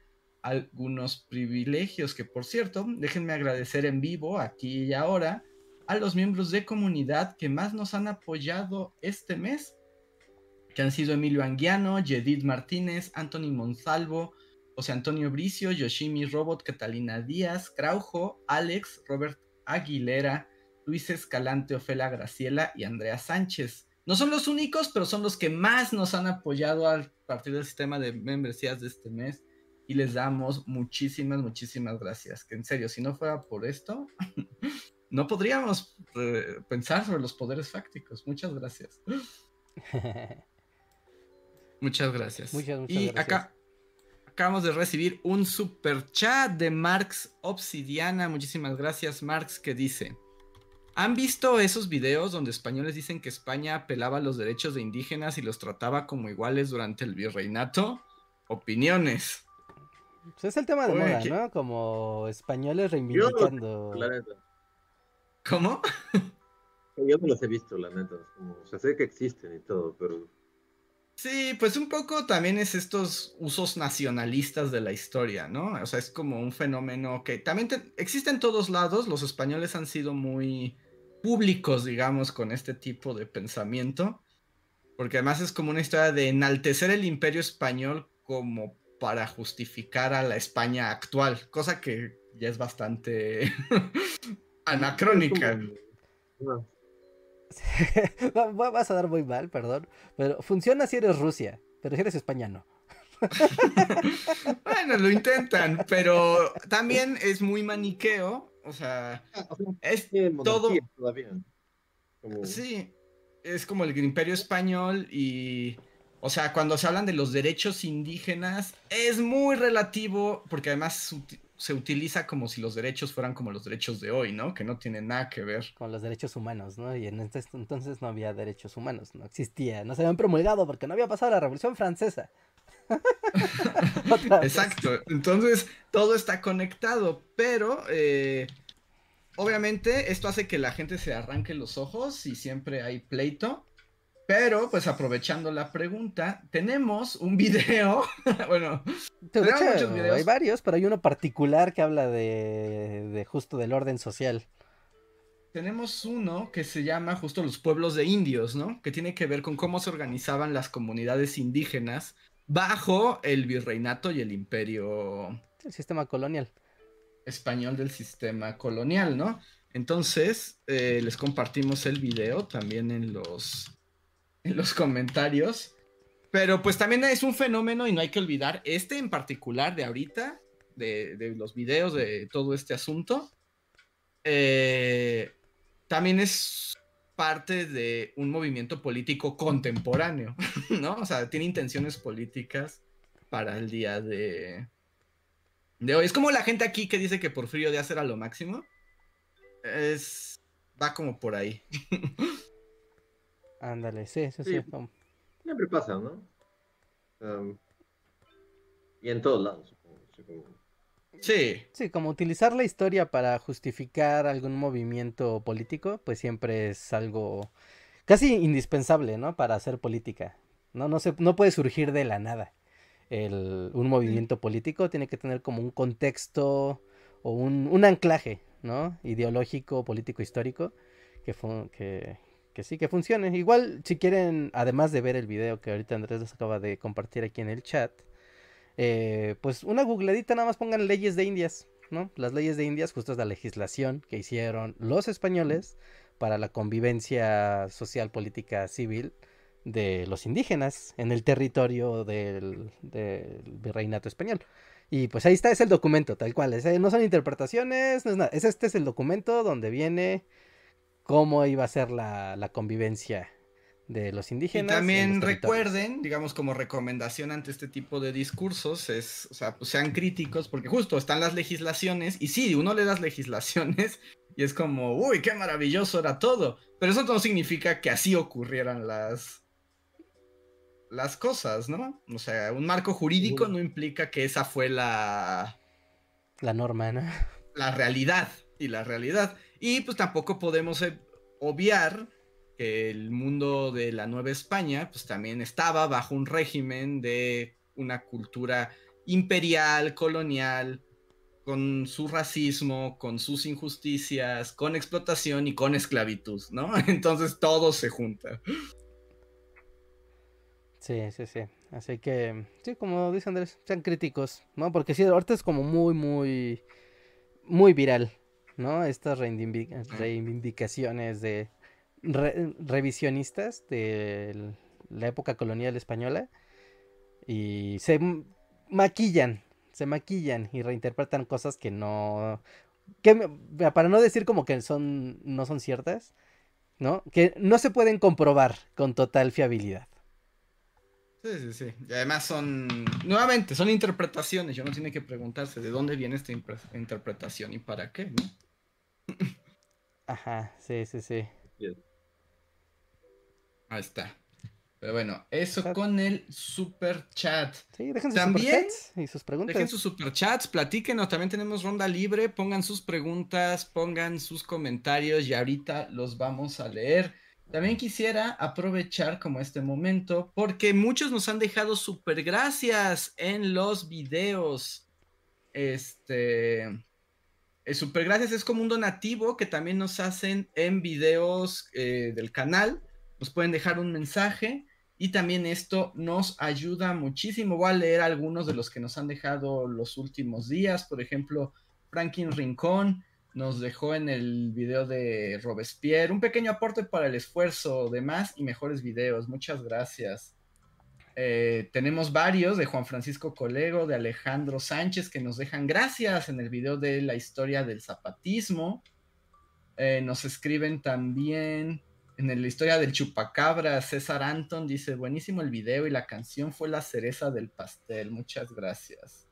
algunos privilegios que por cierto, déjenme agradecer en vivo aquí y ahora a los miembros de comunidad que más nos han apoyado este mes, que han sido Emilio Anguiano, Jedid Martínez, Anthony Monsalvo, José Antonio Bricio, Yoshimi Robot, Catalina Díaz, Craujo, Alex, Robert Aguilera, Luis Escalante, Ofela Graciela y Andrea Sánchez. No son los únicos, pero son los que más nos han apoyado a partir del sistema de membresías de este mes y les damos muchísimas, muchísimas gracias. Que en serio, si no fuera por esto, no podríamos eh, pensar sobre los poderes fácticos. Muchas gracias. muchas gracias. Muchas, muchas y gracias. acá acabamos de recibir un super chat de Marx Obsidiana. Muchísimas gracias, Marx, que dice. ¿Han visto esos videos donde españoles dicen que España apelaba a los derechos de indígenas y los trataba como iguales durante el virreinato? Opiniones. Pues es el tema de Oye, moda, ¿qué- ¿no? Como españoles Yo reivindicando. la neta. ¿Cómo? Yo no los he visto, la neta. como- o sea, sé que existen y todo, pero Sí, pues un poco también es estos usos nacionalistas de la historia, ¿no? O sea, es como un fenómeno que también te- existe en todos lados. Los españoles han sido muy públicos, digamos, con este tipo de pensamiento. Porque además es como una historia de enaltecer el imperio español como para justificar a la España actual, cosa que ya es bastante anacrónica. No, Vas a dar muy mal, perdón. Pero funciona si eres Rusia, pero si eres España no. Bueno, lo intentan, pero también es muy maniqueo. O sea, sea, es todo. monarquía todavía. Como- Sí, es como el imperio español y, o sea, cuando se hablan de los derechos indígenas, es muy relativo porque además se uti- se utiliza como si los derechos fueran como los derechos de hoy, ¿no? Que no tienen nada que ver. Con los derechos humanos, ¿no? Y en este entonces no había derechos humanos, no existía, no se habían promulgado porque no había pasado la Revolución Francesa. Exacto, entonces todo está conectado, pero eh, obviamente esto hace que la gente se arranque los ojos y siempre hay pleito. Pero, pues aprovechando la pregunta, tenemos un video. bueno, De tenemos hecho, muchos videos. hay varios, pero hay uno particular que habla de, de justo del orden social. tenemos uno que se llama justo los pueblos de indios, ¿no? Que tiene que ver con cómo se organizaban las comunidades indígenas bajo el virreinato y el imperio El sistema colonial. español del sistema colonial, ¿no? Entonces, eh, les compartimos el video también en los, en los comentarios. Pero pues también es un fenómeno y no hay que olvidar este en particular de ahorita, de, de los videos de todo este asunto. eh, también es parte de un movimiento político contemporáneo, ¿no? O sea, tiene intenciones políticas para el día de, de hoy. Es como la gente aquí que dice que Porfirio Díaz era lo máximo. Es. Va como por ahí. Ándale, sí, sí, sí. Siempre pasa, ¿no? Um, y en todos lados, supongo. Sí. Sí, como utilizar la historia para justificar algún movimiento político, pues siempre es algo casi indispensable, ¿no? Para hacer política. No, no, se, no puede surgir de la nada. El, un movimiento político tiene que tener como un contexto o un, un anclaje, ¿no? Ideológico, político, histórico, que, que, que sí, que funcione. Igual, si quieren, además de ver el video que ahorita Andrés les acaba de compartir aquí en el chat, eh, pues una googladita nada más pongan leyes de Indias, ¿no? Las leyes de Indias, justo es la legislación que hicieron los españoles para la convivencia social, política, civil de los indígenas en el territorio del, virreinato español. Y pues ahí está, es el documento, tal cual. no son interpretaciones, no es nada. Es, este es el documento donde viene cómo iba a ser la, la convivencia de los indígenas. Y también recuerden, digamos, como recomendación ante este tipo de discursos, es, o sea, pues sean críticos, porque justo están las legislaciones, y sí, uno le das legislaciones y es como, uy, qué maravilloso era todo, pero eso no significa que así ocurrieran las, las cosas, ¿no? O sea, un marco jurídico no implica que esa fue la... La norma, ¿no? La realidad, y la realidad. Y pues tampoco podemos eh, obviar que el mundo de la Nueva España pues también estaba bajo un régimen de una cultura imperial, colonial, con su racismo, con sus injusticias, con explotación y con esclavitud, ¿no? Entonces todo se junta. Sí, sí, sí. Así que, sí, como dice Andrés, sean críticos, ¿no? Porque sí, ahorita es como muy, muy, muy viral, ¿no? Estas reivindicaciones de revisionistas de la época colonial española y se maquillan, se maquillan y reinterpretan cosas que no que para no decir como que son no son ciertas, ¿no? Que no se pueden comprobar con total fiabilidad. Sí, sí, sí. Y además son, nuevamente, son interpretaciones. Yo no tiene que preguntarse de dónde viene esta interpretación y para qué, ¿no? Ajá, sí, sí, sí. Ahí está. Pero bueno, eso con el super chat. Sí, dejen sus también y sus preguntas. Dejen sus super chats, platíquenos. También tenemos ronda libre. Pongan sus preguntas, pongan sus comentarios y ahorita los vamos a leer. También quisiera aprovechar como este momento porque muchos nos han dejado super gracias en los videos. Este. El super gracias es como un donativo que también nos hacen en videos eh, del canal nos pueden dejar un mensaje y también esto nos ayuda muchísimo. Voy a leer algunos de los que nos han dejado los últimos días. Por ejemplo, Franklin Rincón nos dejó en el video de Robespierre un pequeño aporte para el esfuerzo de más y mejores videos. Muchas gracias. Eh, tenemos varios de Juan Francisco Colego, de Alejandro Sánchez, que nos dejan gracias en el video de la historia del zapatismo. Eh, nos escriben también en la historia del chupacabra, César Anton dice, buenísimo el video y la canción fue la cereza del pastel. Muchas gracias.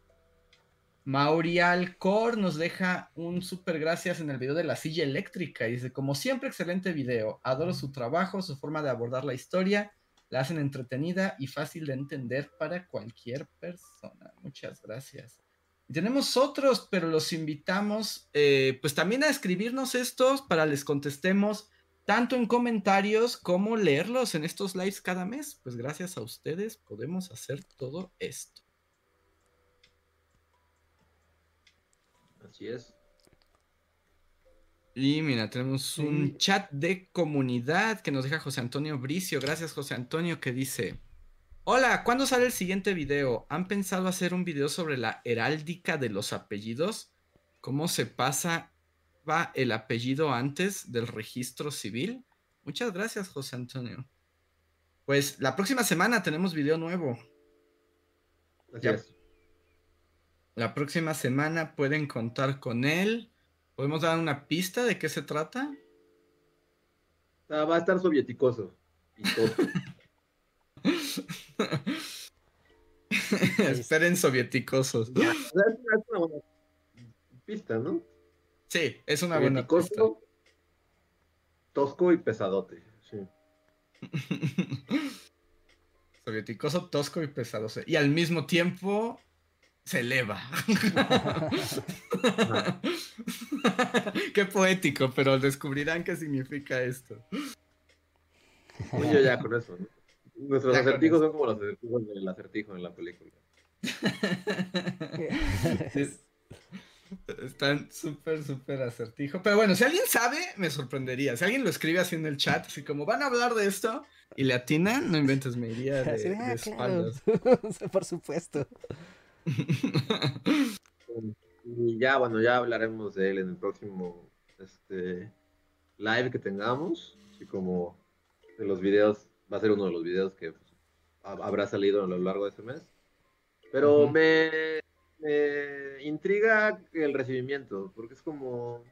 Maurial Cor nos deja un súper gracias en el video de la silla eléctrica. Dice, como siempre, excelente video. Adoro su trabajo, su forma de abordar la historia. La hacen entretenida y fácil de entender para cualquier persona. Muchas gracias. Tenemos otros, pero los invitamos eh, pues también a escribirnos estos para les contestemos tanto en comentarios como leerlos en estos lives cada mes. Pues gracias a ustedes podemos hacer todo esto. Así es. Y mira, tenemos un chat de comunidad que nos deja José Antonio Bricio. Gracias, José Antonio, que dice: Hola, ¿cuándo sale el siguiente video? ¿Han pensado hacer un video sobre la heráldica de los apellidos? ¿Cómo se pasa va el apellido antes del registro civil. Muchas gracias, José Antonio. Pues la próxima semana tenemos video nuevo. Gracias. La próxima semana pueden contar con él. ¿Podemos dar una pista de qué se trata? Ah, va a estar sovieticoso. Esperen sovieticosos. es una buena pista, ¿no? Sí, es una buena pista. Tosco y pesadote, sí. Sovieticoso, tosco y pesadote. Y al mismo tiempo se eleva. qué poético, pero descubrirán qué significa esto. Oye, ya con eso, ¿no? Nuestros acertijos son como los acertijos del acertijo en la película. Están súper, súper acertijo. Pero bueno, si alguien sabe, me sorprendería. Si alguien lo escribe así en el chat, así como van a hablar de esto y le atinan, no inventes, me iría de, ah, espaldas. Por supuesto. Y ya, bueno, ya hablaremos de él en el próximo este, live que tengamos. Así como de los videos, va a ser uno de los videos que pues, habrá salido a lo largo de ese mes. Pero me me intriga el recibimiento, porque es como,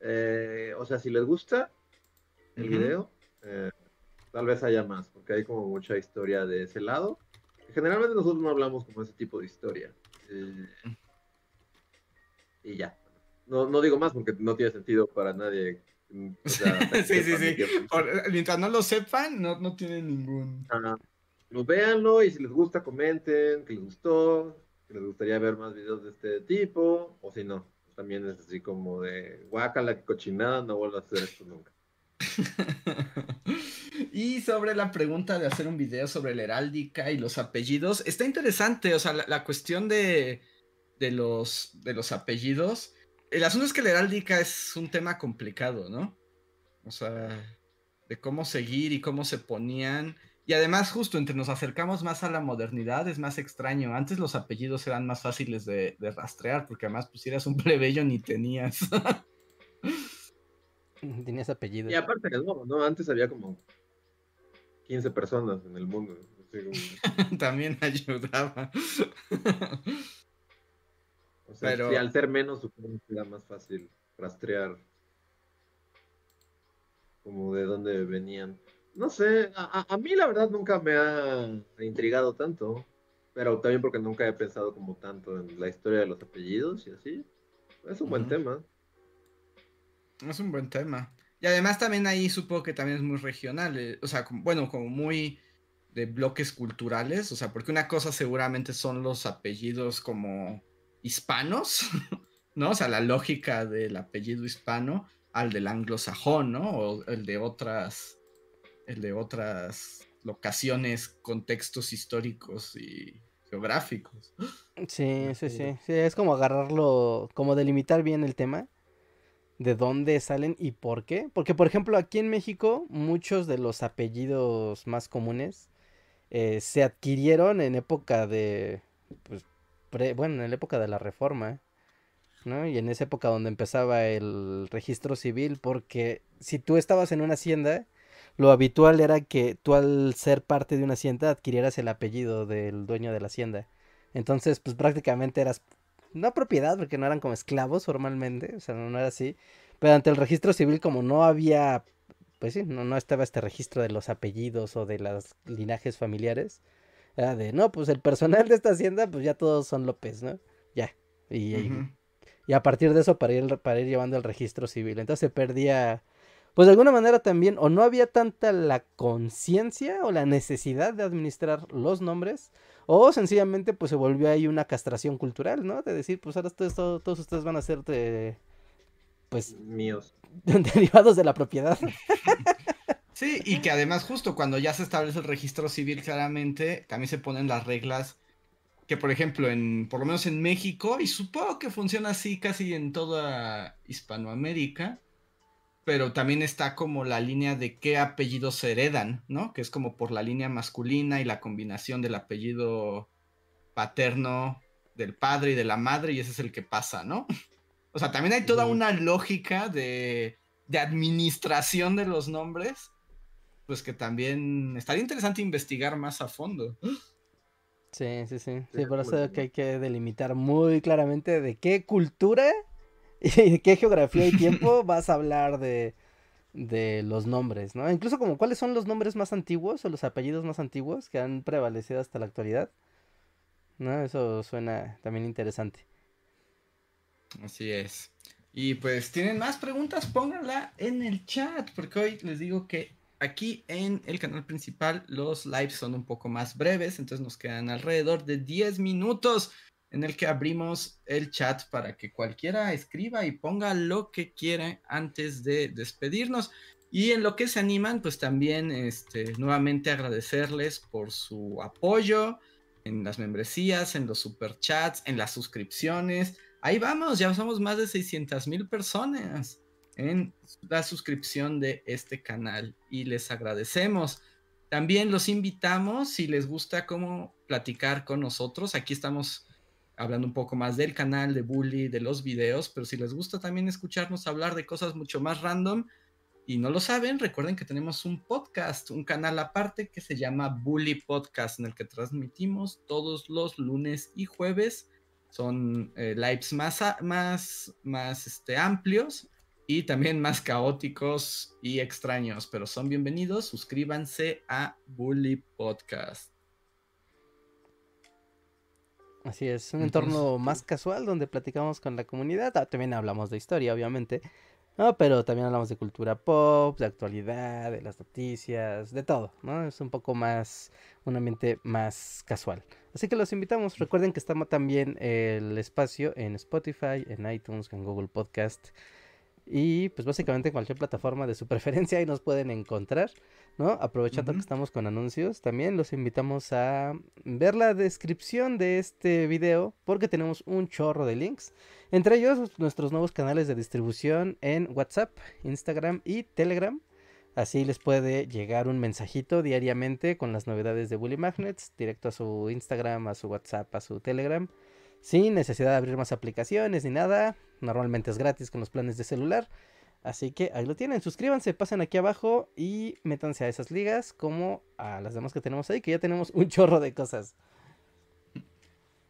eh, o sea, si les gusta el video, eh, tal vez haya más, porque hay como mucha historia de ese lado. Generalmente nosotros no hablamos como ese tipo de historia. Eh, y ya. No, no digo más porque no tiene sentido para nadie. sí, sí, sí. mientras no lo sepan, no, no tiene ningún. Lo véanlo y si les gusta, comenten que les gustó les gustaría ver más videos de este tipo, o si no, también es así como de guacala, cochinada, no vuelvo a hacer esto nunca. y sobre la pregunta de hacer un video sobre la heráldica y los apellidos, está interesante, o sea, la, cuestión de, de, los, de los apellidos. El asunto es que la heráldica es un tema complicado, ¿no? O sea, de cómo seguir y cómo se ponían. Y además, justo entre nos acercamos más a la modernidad, es más extraño. Antes los apellidos eran más fáciles de, rastrear, porque además, pues si eras un plebeyo ni tenías. tenías apellido. Y aparte, no, ¿no? Antes había como 15 personas en el mundo. También ayudaba. o sea, Pero... al ser menos, supongo que era más fácil rastrear como de dónde venían. No sé, a, mí la verdad nunca me ha intrigado tanto, pero también porque nunca he pensado como tanto en la historia de los apellidos y así. Es un buen tema. Es un buen tema. Y además también ahí supongo que también es muy regional, eh, o sea, bueno, como muy de bloques culturales, o sea, porque una cosa seguramente son los apellidos como hispanos, ¿no? O sea, la lógica del apellido hispano al del anglosajón, ¿no? O el de otras el de otras locaciones, contextos históricos y geográficos. Sí, sí, sí, sí, es como agarrarlo, como delimitar bien el tema, de dónde salen y por qué. Porque, por ejemplo, aquí en México, muchos de los apellidos más comunes eh, se adquirieron en época de, pues, bueno, en la época de la Reforma, ¿no? Y en esa época donde empezaba el registro civil, porque si tú estabas en una hacienda, lo habitual era que tú al ser parte de una hacienda adquirieras el apellido del dueño de la hacienda. Entonces, pues prácticamente eras, no propiedad, porque no eran como esclavos formalmente, o sea, no, era así. Pero ante el registro civil, como no había, pues sí, no, no estaba este registro de los apellidos o de los linajes familiares, era de, no, pues el personal de esta hacienda, pues ya todos son López, ¿no? Ya. Y, y, a partir de eso para ir, para ir llevando el registro civil. Entonces se perdía pues de alguna manera también o no había tanta la conciencia o la necesidad de administrar los nombres o sencillamente pues se volvió ahí una castración cultural, ¿no? De decir, pues ahora todos, todos ustedes van a ser de, pues míos, derivados de la propiedad. Sí, y que además justo cuando ya se establece el registro civil claramente, también se ponen las reglas que por ejemplo en por lo menos en México y supongo que funciona así casi en toda Hispanoamérica, pero también está como la línea de qué apellidos se heredan, ¿no? Que es como por la línea masculina y la combinación del apellido paterno del padre y de la madre y ese es el que pasa, ¿no? O sea, también hay toda una lógica de, de administración de los nombres, pues que también estaría interesante investigar más a fondo. Sí, sí, sí. Sí, por eso que hay que delimitar muy claramente de qué cultura y de qué geografía y tiempo vas a hablar de, de los nombres, ¿no? Incluso como cuáles son los nombres más antiguos o los apellidos más antiguos que han prevalecido hasta la actualidad. ¿No? Eso suena también interesante. Así es. Y pues tienen más preguntas, pónganla en el chat, porque hoy les digo que aquí en el canal principal los lives son un poco más breves, entonces nos quedan alrededor de 10 minutos en el que abrimos el chat para que cualquiera escriba y ponga lo que quiera antes de despedirnos. Y en lo que se animan, pues también este, nuevamente agradecerles por su apoyo en las membresías, en los superchats, en las suscripciones. Ahí vamos, ya somos más de 600 mil personas en la suscripción de este canal y les agradecemos. También los invitamos, si les gusta cómo platicar con nosotros, aquí estamos hablando un poco más del canal de Bully, de los videos, pero si les gusta también escucharnos hablar de cosas mucho más random y no lo saben, recuerden que tenemos un podcast, un canal aparte que se llama Bully Podcast, en el que transmitimos todos los lunes y jueves. Son eh, lives más, más, más este, amplios y también más caóticos y extraños, pero son bienvenidos. Suscríbanse a Bully Podcast. Así es, un entorno más casual donde platicamos con la comunidad. Ah, también hablamos de historia, obviamente. No, pero también hablamos de cultura pop, de actualidad, de las noticias, de todo, ¿no? Es un poco más, un ambiente más casual. Así que los invitamos. Recuerden que estamos también el espacio en Spotify, en iTunes, en Google Podcast. Y pues básicamente en cualquier plataforma de su preferencia ahí nos pueden encontrar, ¿no? Aprovechando que estamos con anuncios, también los invitamos a ver la descripción de este video porque tenemos un chorro de links. Entre ellos nuestros nuevos canales de distribución en WhatsApp, Instagram y Telegram. Así les puede llegar un mensajito diariamente con las novedades de Bully Magnets, directo a su Instagram, a su WhatsApp, a su Telegram sin necesidad de abrir más aplicaciones ni nada. Normalmente es gratis con los planes de celular. Así que ahí lo tienen. Suscríbanse, pasen aquí abajo y métanse a esas ligas como a las demás que tenemos ahí, que ya tenemos un chorro de cosas.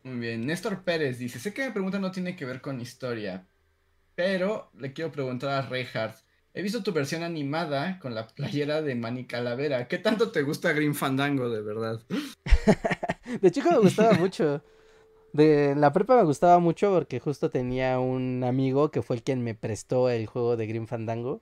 Muy bien. Néstor Pérez dice, sé que mi pregunta no tiene que ver con historia, pero le quiero preguntar a Reinhardt. He visto tu versión animada con la playera de Manny Calavera. ¿Qué tanto te gusta Green Fandango, de verdad? de chico me gustaba mucho. De la prepa me gustaba mucho porque justo tenía un amigo que fue el quien me prestó el juego de Green Fandango.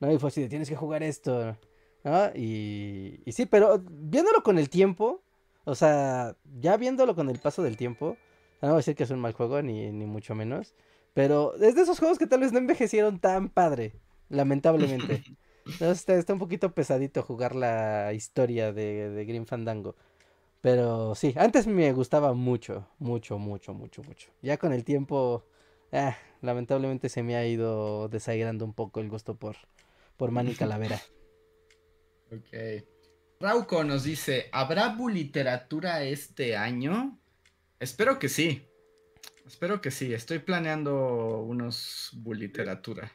¿no? Y fue así de tienes que jugar esto. ¿no? Y, y sí, pero viéndolo con el tiempo, o sea, ya viéndolo con el paso del tiempo, no voy a decir que es un mal juego, ni, ni mucho menos. Pero es de esos juegos que tal vez no envejecieron tan padre, lamentablemente. está, está un poquito pesadito jugar la historia de, de Green Fandango. Pero sí, antes me gustaba mucho, mucho, mucho, mucho, mucho. Ya con el tiempo, ah, lamentablemente se me ha ido desairando un poco el gusto por, por Manny Calavera. ok. Rauco nos dice, ¿habrá literatura este año? Espero que sí. Espero que sí. Estoy planeando unos literatura.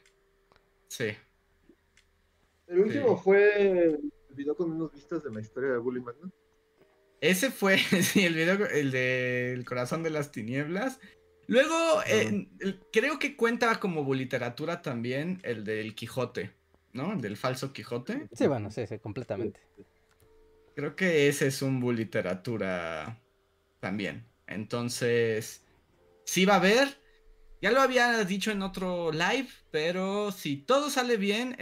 Sí. El último fue el video con unos vistas de la historia de Bully ¿no? Ese fue, sí, el video, el del corazón de las tinieblas. Luego, eh, creo que cuenta como literatura también el del Quijote, ¿no? El del falso Quijote. Sí, bueno, sí, sí, completamente. Creo que ese es un literatura también. Entonces, sí va a haber. Ya lo había dicho en otro live, pero si todo sale bien,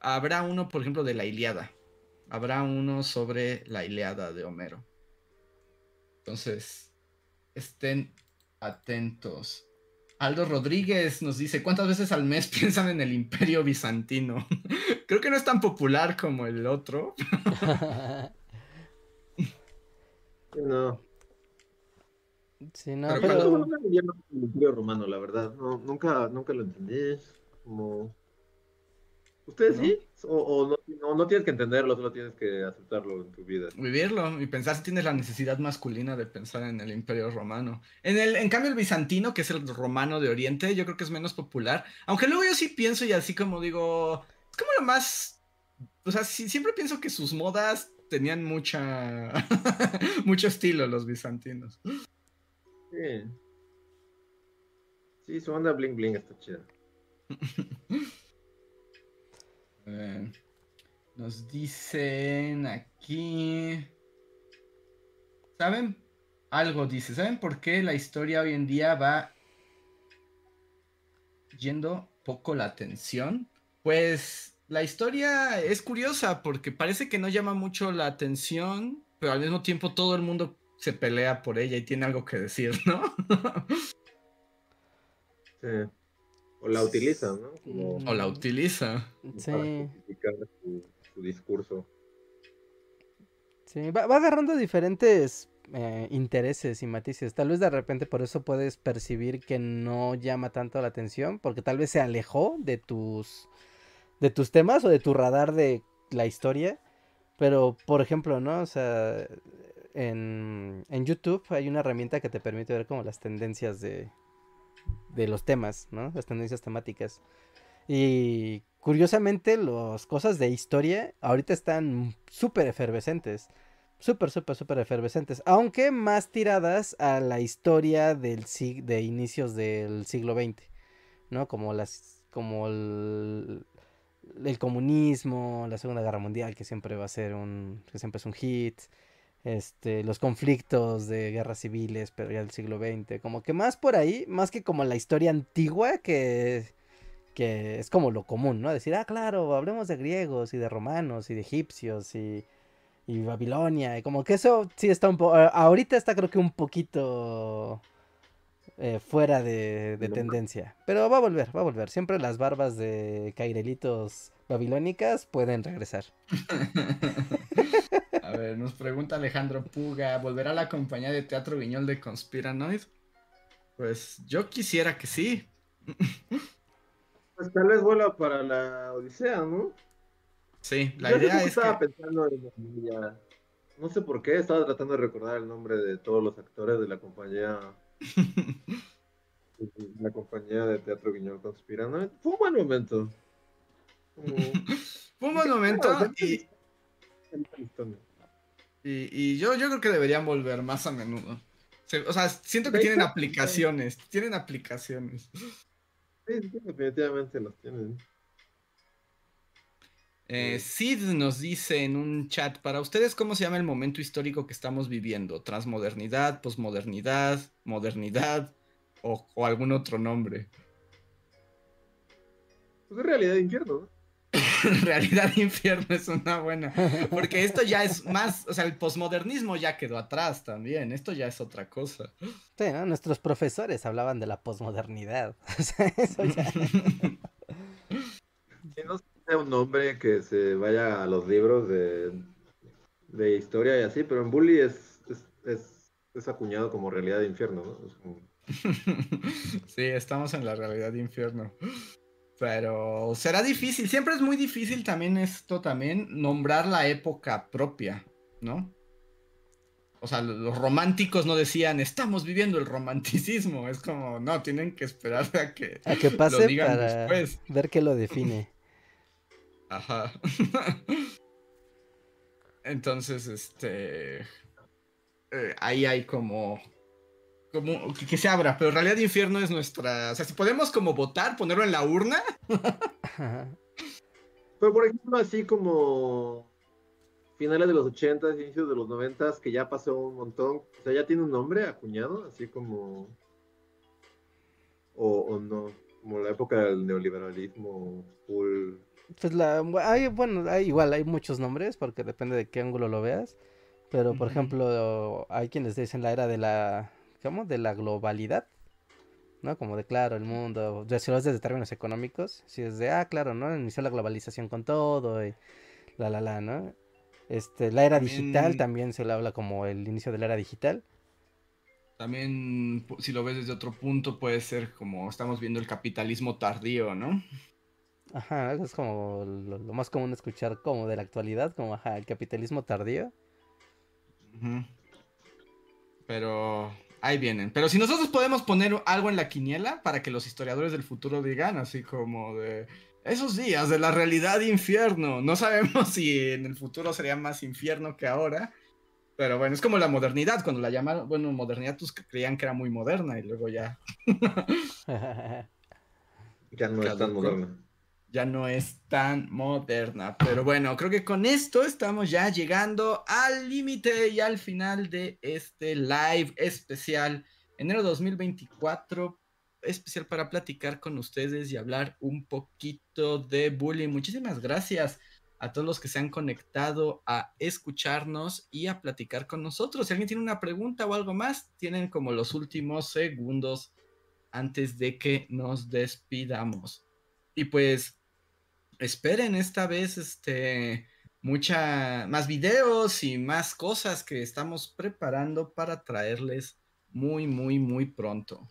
habrá uno, por ejemplo, de la Iliada. Habrá uno sobre la Iliada de Homero. Entonces, estén atentos. Aldo Rodríguez nos dice, ¿cuántas veces al mes piensan en el imperio bizantino? Creo que no es tan popular como el otro. no. Sí, no, pero... pero... nunca el imperio romano, la verdad. No, nunca, nunca lo entendí. Como... ¿Ustedes sí? O, no, tienes que entenderlo, solo tienes que aceptarlo en tu vida. Vivirlo y pensar si tienes la necesidad masculina de pensar en el imperio romano. En, el, en cambio, el bizantino, que es el romano de Oriente, yo creo que es menos popular. Aunque luego yo sí pienso y así como digo, es como lo más... O sea, siempre pienso que sus modas tenían mucha... mucho estilo los bizantinos. Sí. Sí, su onda bling bling está chida. Nos dicen aquí. ¿Saben? Algo dice. ¿Saben por qué la historia hoy en día va yendo poco la atención? Pues la historia es curiosa porque parece que no llama mucho la atención, pero al mismo tiempo todo el mundo se pelea por ella y tiene algo que decir, ¿no? sí. O la utilizan, ¿no? Como O la utiliza. Sí, para justificar su, su discurso. sí, va, va agarrando diferentes eh, intereses y matices. Tal vez de repente por eso puedes percibir que no llama tanto la atención, porque tal vez se alejó de tus, de tus temas o de tu radar de la historia. Pero, por ejemplo, ¿no? O sea, en, en YouTube hay una herramienta que te permite ver como las tendencias de, de los temas, ¿no? Las tendencias temáticas. Y curiosamente, las cosas de historia ahorita están súper efervescentes. Súper, súper, súper efervescentes. Aunque más tiradas a la historia del sig- de inicios del siglo XX. ¿No? Como las. como el, el comunismo, la Segunda Guerra Mundial, que siempre va a ser un. que siempre es un hit. Este, los conflictos de guerras civiles, pero ya del siglo XX. Como que más por ahí, más que como la historia antigua, que, que es como lo común, ¿no? Decir, ah, claro, hablemos de griegos y de romanos y de egipcios y, y Babilonia. Y como que eso sí está un poco. Ahorita está creo que un poquito eh, fuera de, de tendencia. Pero va a volver, va a volver. Siempre las barbas de cairelitos babilónicas pueden regresar. A ver, nos pregunta Alejandro Puga, ¿volverá la compañía de teatro Viñol de Conspiranoid? Pues yo quisiera que sí. Pues tal vez vuela para la Odisea, ¿no? Sí, la Yo idea es estaba que... pensando en ya- No sé por qué, estaba tratando de recordar el nombre de todos los actores de la compañía. La compañía de teatro Guiñol Conspirano. Fue un buen momento. Como- Fue un buen momento y, y- y yo, yo creo que deberían volver más a menudo. O sea, siento que tienen aplicaciones, tienen aplicaciones. Sí, sí, definitivamente los tienen. Eh, Sid nos dice en un chat, para ustedes, ¿cómo se llama el momento histórico que estamos viviendo? ¿Transmodernidad, posmodernidad, modernidad o, o algún otro nombre? Pues en realidad infierno, ¿no? Realidad infierno es una buena. Porque esto ya es más, o sea, el posmodernismo ya quedó atrás también, esto ya es otra cosa. Sí, ¿no? Nuestros profesores hablaban de la posmodernidad. O sea, eso ya. Si no sea un nombre que se vaya a los libros de, de historia y así, pero en Bully es, es, es, es acuñado como realidad de infierno, ¿no? Es como- Sí, estamos en la realidad infierno. Pero será difícil, siempre es muy difícil también esto también, nombrar la época propia, ¿no? O sea, los románticos no decían, estamos viviendo el romanticismo. Es como, no, tienen que esperar a que A que lo pase digan para después. ver qué lo define. Ajá. Entonces, este. eh, ahí hay como. Como que, que se abra, pero realidad de infierno es nuestra. O sea, si podemos como votar, ponerlo en la urna. Pero por ejemplo, así como finales de los 80, inicios de los 90, que ya pasó un montón, o sea, ya tiene un nombre acuñado, así como... O, o no, como la época del neoliberalismo full... Pues la, hay, bueno, hay, igual hay muchos nombres porque depende de qué ángulo lo veas. Pero por ejemplo, hay quienes dicen la era de la, ¿cómo? De la globalidad. ¿No? Como de claro, el mundo. Ya si lo ves desde términos económicos, si es de, ah, claro, ¿no? Inició la globalización con todo y la, la, la, ¿no? Este, la era digital También- se le habla como el inicio de la era digital. También, si lo ves desde otro punto, puede ser como estamos viendo el capitalismo tardío, ¿no? Ajá, eso es como lo, lo más común escuchar como de la actualidad, como ajá, el capitalismo tardío. Pero ahí vienen. Pero si nosotros podemos poner algo en la quiniela para que los historiadores del futuro digan, así como de esos días de la realidad infierno. No sabemos si en el futuro sería más infierno que ahora. Pero bueno, es como la modernidad, cuando la llamaron, bueno, modernidad, pues creían que era muy moderna y luego ya, Ya no es tan moderna. Ya no es tan moderna. Pero bueno, creo que con esto estamos ya llegando al límite y al final de este live especial, enero 2024, especial para platicar con ustedes y hablar un poquito de bullying. Muchísimas gracias a todos los que se han conectado a escucharnos y a platicar con nosotros. Si alguien tiene una pregunta o algo más, tienen como los últimos segundos antes de que nos despidamos. Y pues esperen esta vez este mucha más videos y más cosas que estamos preparando para traerles muy muy muy pronto.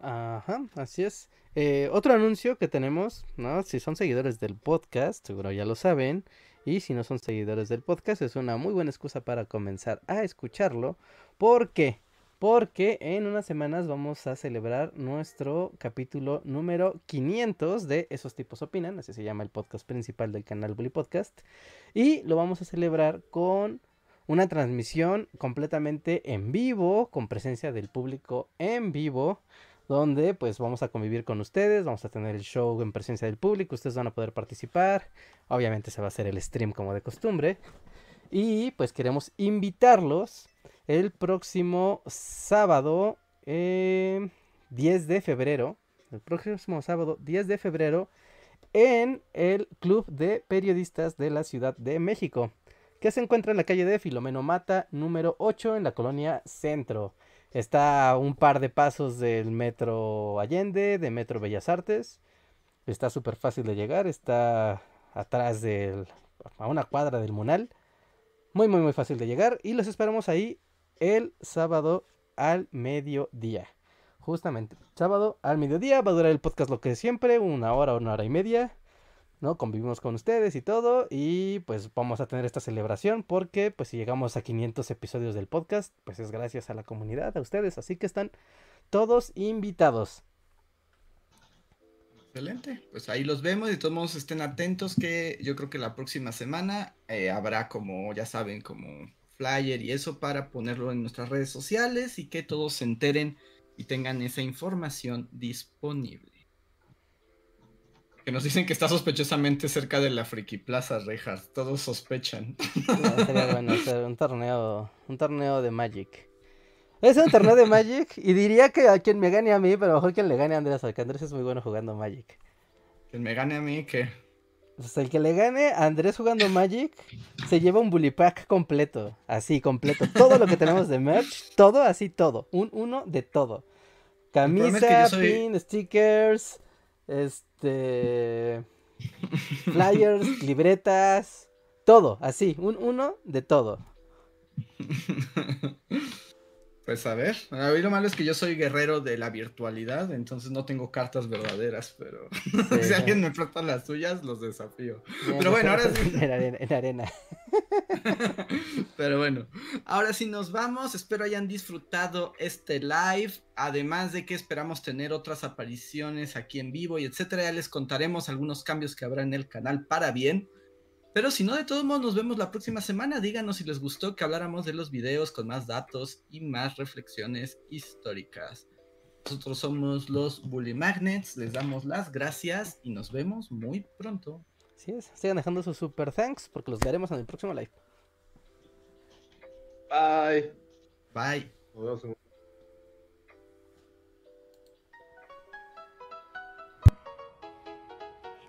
Ajá, así es. Eh, otro anuncio que tenemos, ¿no? Si son seguidores del podcast, seguro ya lo saben. Y si no son seguidores del podcast, es una muy buena excusa para comenzar a escucharlo. ¿Por qué? Porque en unas semanas vamos a celebrar nuestro capítulo número 500 de Esos tipos opinan, así se llama el podcast principal del canal Bully Podcast. Y lo vamos a celebrar con una transmisión completamente en vivo, con presencia del público en vivo donde pues vamos a convivir con ustedes, vamos a tener el show en presencia del público, ustedes van a poder participar, obviamente se va a hacer el stream como de costumbre y pues queremos invitarlos el próximo sábado 10 eh, de febrero, el próximo sábado 10 de febrero en el Club de Periodistas de la Ciudad de México, que se encuentra en la calle de Filomeno Mata número 8 en la colonia Centro. Está a un par de pasos del metro Allende, de metro Bellas Artes. Está súper fácil de llegar, está atrás del, a una cuadra del Munal. Muy, muy, muy fácil de llegar. Y los esperamos ahí el sábado al mediodía. Justamente, sábado al mediodía va a durar el podcast lo que siempre, una hora, una hora y media. ¿no? Convivimos con ustedes y todo y pues vamos a tener esta celebración porque pues si llegamos a 500 episodios del podcast, pues es gracias a la comunidad, a ustedes, así que están todos invitados. Excelente, pues ahí los vemos y todos estén atentos que yo creo que la próxima semana eh, habrá como, ya saben, como flyer y eso para ponerlo en nuestras redes sociales y que todos se enteren y tengan esa información disponible. Que nos dicen que está sospechosamente cerca de la Friki Plaza, Reinhardt. Todos sospechan. sería bueno hacer un torneo, un torneo de Magic. Es un torneo de Magic y diría que a quien me gane a mí, pero mejor quien le gane a Andrés, porque Andrés es muy bueno jugando Magic. Quien me gane a mí, ¿qué? Sea, el que le gane a Andrés jugando Magic se lleva un bully pack completo, así, completo. Todo lo que tenemos de merch, todo así, todo. Un uno de todo. Camisa, pin, stickers, este. Flyers, libretas, todo, así, un uno de todo. Pues a ver, a mí lo malo es que yo soy guerrero de la virtualidad, entonces no tengo cartas verdaderas, pero si alguien me presta las suyas, los desafío. pero bueno, ahora sí. En arena. En arena. pero bueno, ahora sí nos vamos, espero hayan disfrutado este live, además de que esperamos tener otras apariciones aquí en vivo y etcétera, ya les contaremos algunos cambios que habrá en el canal para bien. Pero si no, de todos modos, nos vemos la próxima semana. Díganos si les gustó que habláramos de los videos con más datos y más reflexiones históricas. Nosotros somos los Bully Magnets, les damos las gracias y nos vemos muy pronto. Así es, sigan dejando sus super thanks porque los veremos en el próximo live. Bye. Bye.